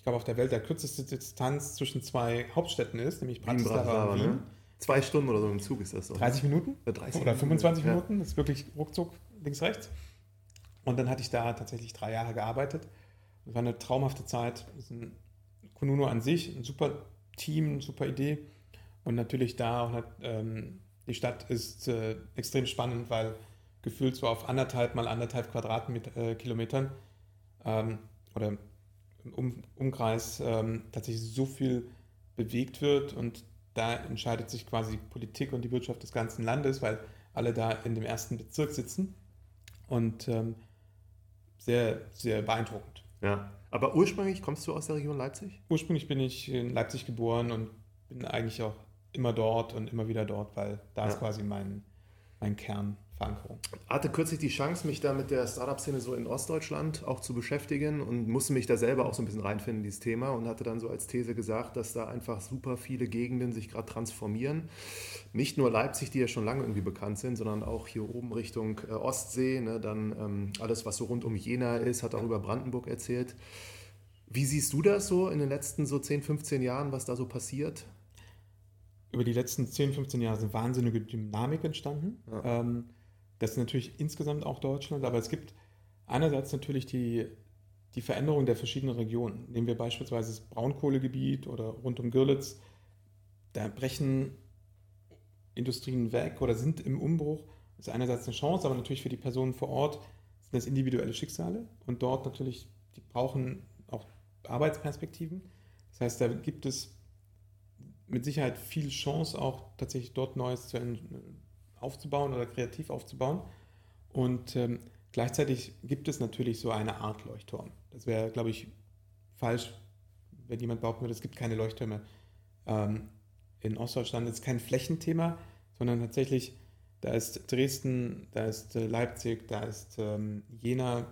ich glaube, auf der Welt der kürzeste Distanz zwischen zwei Hauptstädten ist, nämlich Bratislava und Wien. Ne? Zwei Stunden oder so im Zug ist das so. 30 Minuten? Ja, 30 oder 25 Minuten, Minuten. das ist wirklich ruckzuck links, rechts. Und dann hatte ich da tatsächlich drei Jahre gearbeitet. Das war eine traumhafte Zeit. Das ist ein Konuno an sich, ein super Team, eine super Idee. Und natürlich da auch ähm, die Stadt ist äh, extrem spannend, weil gefühlt so auf anderthalb mal anderthalb Quadratkilometern äh, ähm, oder um Umkreis ähm, tatsächlich so viel bewegt wird und da entscheidet sich quasi die Politik und die Wirtschaft des ganzen Landes, weil alle da in dem ersten Bezirk sitzen und ähm, sehr, sehr beeindruckend. Ja, aber ursprünglich kommst du aus der Region Leipzig? Ursprünglich bin ich in Leipzig geboren und bin eigentlich auch immer dort und immer wieder dort, weil da ja. ist quasi mein, mein Kern. Verankerung. Hatte kürzlich die Chance, mich da mit der Startup-Szene so in Ostdeutschland auch zu beschäftigen und musste mich da selber auch so ein bisschen reinfinden in dieses Thema und hatte dann so als These gesagt, dass da einfach super viele Gegenden sich gerade transformieren. Nicht nur Leipzig, die ja schon lange irgendwie bekannt sind, sondern auch hier oben Richtung äh, Ostsee, ne, dann ähm, alles, was so rund um Jena ist, hat auch über Brandenburg erzählt. Wie siehst du das so in den letzten so 10, 15 Jahren, was da so passiert? Über die letzten 10, 15 Jahre sind wahnsinnige Dynamik entstanden. Ja. Ähm, das ist natürlich insgesamt auch Deutschland, aber es gibt einerseits natürlich die, die Veränderung der verschiedenen Regionen. Nehmen wir beispielsweise das Braunkohlegebiet oder rund um Görlitz. Da brechen Industrien weg oder sind im Umbruch. Das ist einerseits eine Chance, aber natürlich für die Personen vor Ort sind das individuelle Schicksale und dort natürlich, die brauchen auch Arbeitsperspektiven. Das heißt, da gibt es mit Sicherheit viel Chance, auch tatsächlich dort Neues zu aufzubauen oder kreativ aufzubauen. Und ähm, gleichzeitig gibt es natürlich so eine Art Leuchtturm. Das wäre, glaube ich, falsch, wenn jemand behaupten würde, es gibt keine Leuchttürme ähm, in Ostdeutschland. Ist kein Flächenthema, sondern tatsächlich, da ist Dresden, da ist äh, Leipzig, da ist ähm, Jena,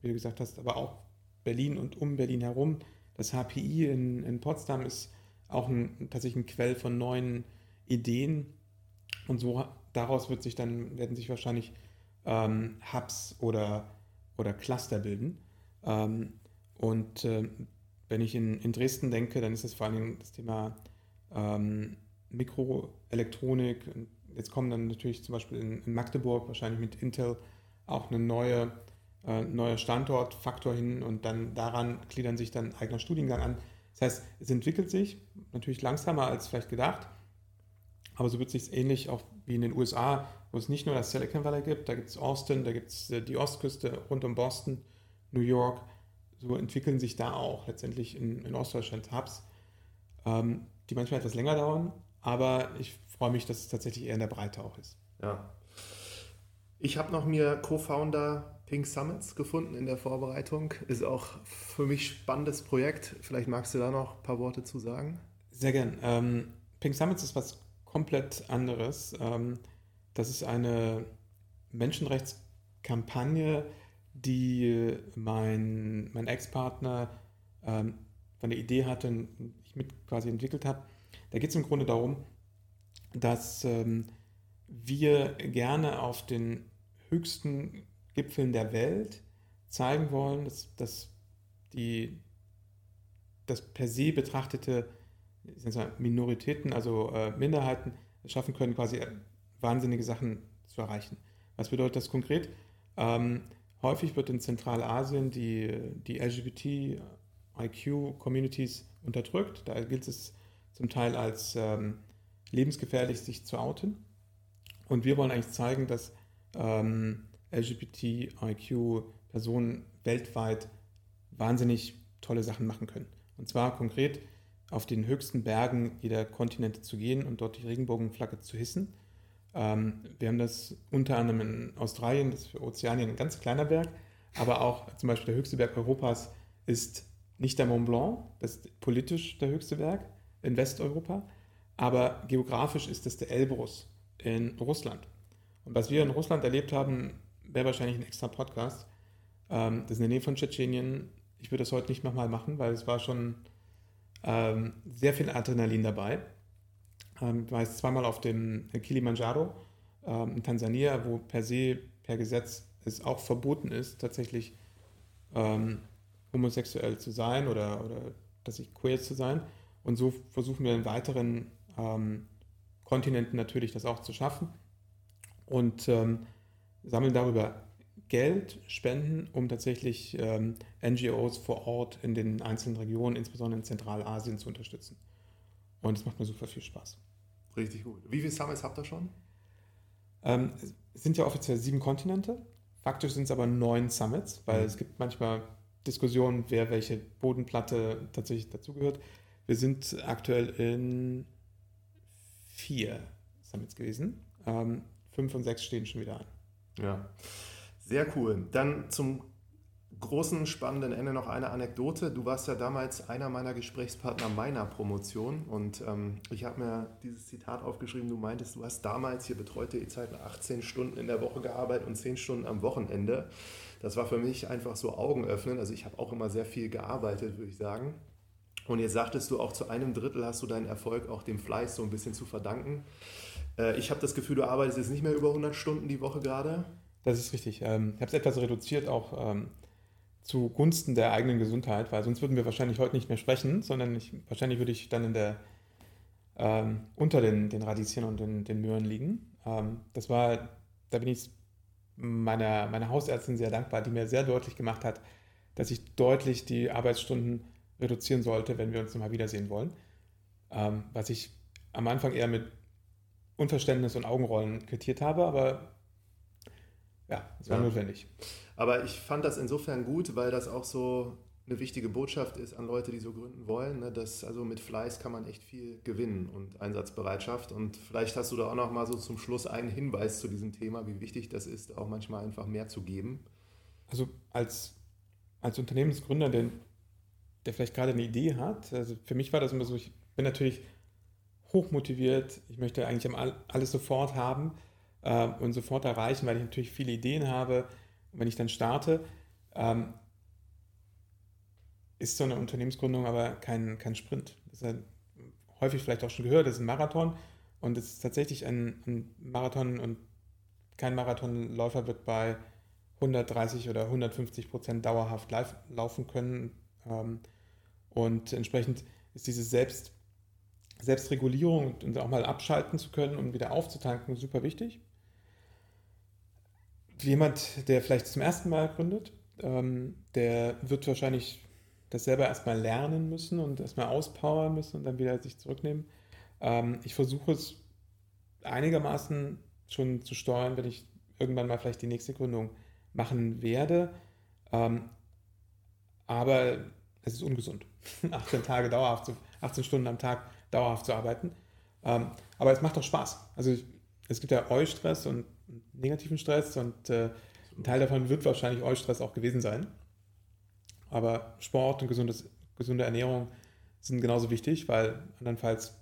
wie du gesagt hast, aber auch Berlin und um Berlin herum. Das HPI in, in Potsdam ist auch ein, tatsächlich ein Quell von neuen Ideen. Und so daraus wird sich dann, werden sich wahrscheinlich ähm, Hubs oder, oder Cluster bilden. Ähm, und äh, wenn ich in, in Dresden denke, dann ist es vor allem das Thema ähm, Mikroelektronik. Jetzt kommen dann natürlich zum Beispiel in, in Magdeburg wahrscheinlich mit Intel auch eine neue äh, neuer Standortfaktor hin und dann daran gliedern sich dann eigener Studiengang an. Das heißt, es entwickelt sich natürlich langsamer als vielleicht gedacht, aber so wird es sich ähnlich auch wie in den USA, wo es nicht nur das Silicon Valley gibt, da gibt es Austin, da gibt es äh, die Ostküste rund um Boston, New York. So entwickeln sich da auch letztendlich in, in Ostdeutschland Hubs, ähm, die manchmal etwas länger dauern, aber ich freue mich, dass es tatsächlich eher in der Breite auch ist. Ja. Ich habe noch mir Co-Founder Pink Summits gefunden in der Vorbereitung. Ist auch für mich ein spannendes Projekt. Vielleicht magst du da noch ein paar Worte zu sagen. Sehr gern. Ähm, Pink Summits ist was komplett anderes. Ähm, das ist eine Menschenrechtskampagne, die mein, mein Ex-Partner ähm, von der Idee hatte und ich mit quasi entwickelt habe. Da geht es im Grunde darum, dass ähm, wir gerne auf den höchsten Gipfeln der Welt zeigen wollen, dass, dass die das per se betrachtete Minoritäten, also äh, Minderheiten, schaffen können, quasi äh, wahnsinnige Sachen zu erreichen. Was bedeutet das konkret? Ähm, häufig wird in Zentralasien die, die LGBT-IQ-Communities unterdrückt. Da gilt es zum Teil als ähm, lebensgefährlich, sich zu outen. Und wir wollen eigentlich zeigen, dass ähm, LGBT-IQ-Personen weltweit wahnsinnig tolle Sachen machen können. Und zwar konkret auf den höchsten Bergen jeder Kontinente zu gehen und dort die Regenbogenflagge zu hissen. Ähm, wir haben das unter anderem in Australien, das ist für Ozeanien ein ganz kleiner Berg, aber auch zum Beispiel der höchste Berg Europas ist nicht der Mont Blanc, das ist politisch der höchste Berg in Westeuropa, aber geografisch ist es der Elbrus in Russland. Und was wir in Russland erlebt haben, wäre wahrscheinlich ein extra Podcast. Ähm, das ist in der Nähe von Tschetschenien. Ich würde das heute nicht nochmal machen, weil es war schon ähm, sehr viel Adrenalin dabei. Ähm, ich war jetzt zweimal auf dem Kilimanjaro ähm, in Tansania, wo per se, per Gesetz es auch verboten ist, tatsächlich ähm, homosexuell zu sein oder, oder tatsächlich queer zu sein. Und so versuchen wir in weiteren ähm, Kontinenten natürlich das auch zu schaffen und ähm, sammeln darüber Geld, Spenden, um tatsächlich ähm, NGOs vor Ort in den einzelnen Regionen, insbesondere in Zentralasien, zu unterstützen. Und es macht mir super viel Spaß. Richtig gut. Wie viele Summits habt ihr schon? Ähm, es sind ja offiziell sieben Kontinente. Faktisch sind es aber neun Summits, weil mhm. es gibt manchmal Diskussionen, wer welche Bodenplatte tatsächlich dazugehört. Wir sind aktuell in vier Summits gewesen. Ähm, fünf und sechs stehen schon wieder an. Ja, sehr cool. Dann zum großen, spannenden Ende noch eine Anekdote. Du warst ja damals einer meiner Gesprächspartner meiner Promotion und ähm, ich habe mir dieses Zitat aufgeschrieben. Du meintest, du hast damals hier betreute E-Zeiten 18 Stunden in der Woche gearbeitet und 10 Stunden am Wochenende. Das war für mich einfach so Augen öffnen. Also ich habe auch immer sehr viel gearbeitet, würde ich sagen. Und jetzt sagtest du auch zu einem Drittel hast du deinen Erfolg auch dem Fleiß so ein bisschen zu verdanken. Äh, ich habe das Gefühl, du arbeitest jetzt nicht mehr über 100 Stunden die Woche gerade. Das ist richtig. Ähm, ich habe es etwas reduziert, auch ähm, zugunsten der eigenen Gesundheit, weil sonst würden wir wahrscheinlich heute nicht mehr sprechen, sondern ich, wahrscheinlich würde ich dann in der, ähm, unter den, den Radieschen und den, den Möhren liegen. Das war, da bin ich meiner, meiner Hausärztin sehr dankbar, die mir sehr deutlich gemacht hat, dass ich deutlich die Arbeitsstunden reduzieren sollte, wenn wir uns nochmal wiedersehen wollen. Was ich am Anfang eher mit Unverständnis und Augenrollen quittiert habe, aber ja, es war ja. notwendig. Aber ich fand das insofern gut, weil das auch so eine wichtige Botschaft ist an Leute, die so gründen wollen, ne, dass also mit Fleiß kann man echt viel gewinnen und Einsatzbereitschaft. Und vielleicht hast du da auch noch mal so zum Schluss einen Hinweis zu diesem Thema, wie wichtig das ist, auch manchmal einfach mehr zu geben. Also als, als Unternehmensgründer, der, der vielleicht gerade eine Idee hat, also für mich war das immer so, ich bin natürlich hochmotiviert, ich möchte eigentlich alles sofort haben äh, und sofort erreichen, weil ich natürlich viele Ideen habe. Und wenn ich dann starte, ähm, ist so eine Unternehmensgründung aber kein, kein Sprint. Das ist häufig vielleicht auch schon gehört, das ist ein Marathon und es ist tatsächlich ein, ein Marathon und kein Marathonläufer wird bei 130 oder 150 Prozent dauerhaft live laufen können. Ähm, und entsprechend ist diese Selbst, Selbstregulierung und auch mal abschalten zu können und wieder aufzutanken super wichtig jemand, der vielleicht zum ersten Mal gründet, ähm, der wird wahrscheinlich das selber erstmal lernen müssen und erstmal auspowern müssen und dann wieder sich zurücknehmen. Ähm, ich versuche es einigermaßen schon zu steuern, wenn ich irgendwann mal vielleicht die nächste Gründung machen werde. Ähm, aber es ist ungesund, 18 Tage dauerhaft, 18 Stunden am Tag dauerhaft zu arbeiten. Ähm, aber es macht doch Spaß. Also ich, es gibt ja Eustress und negativen Stress und äh, ein Teil davon wird wahrscheinlich Eustress auch gewesen sein. Aber Sport und gesundes, gesunde Ernährung sind genauso wichtig, weil andernfalls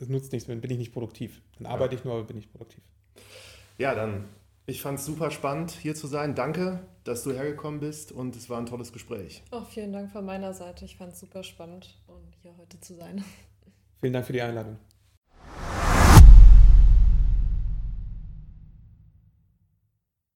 das nutzt nichts, dann bin ich nicht produktiv. Dann arbeite ja. ich nur, aber bin ich produktiv. Ja, dann, ich fand es super spannend, hier zu sein. Danke, dass du hergekommen bist und es war ein tolles Gespräch. Auch vielen Dank von meiner Seite. Ich fand es super spannend, um hier heute zu sein. Vielen Dank für die Einladung.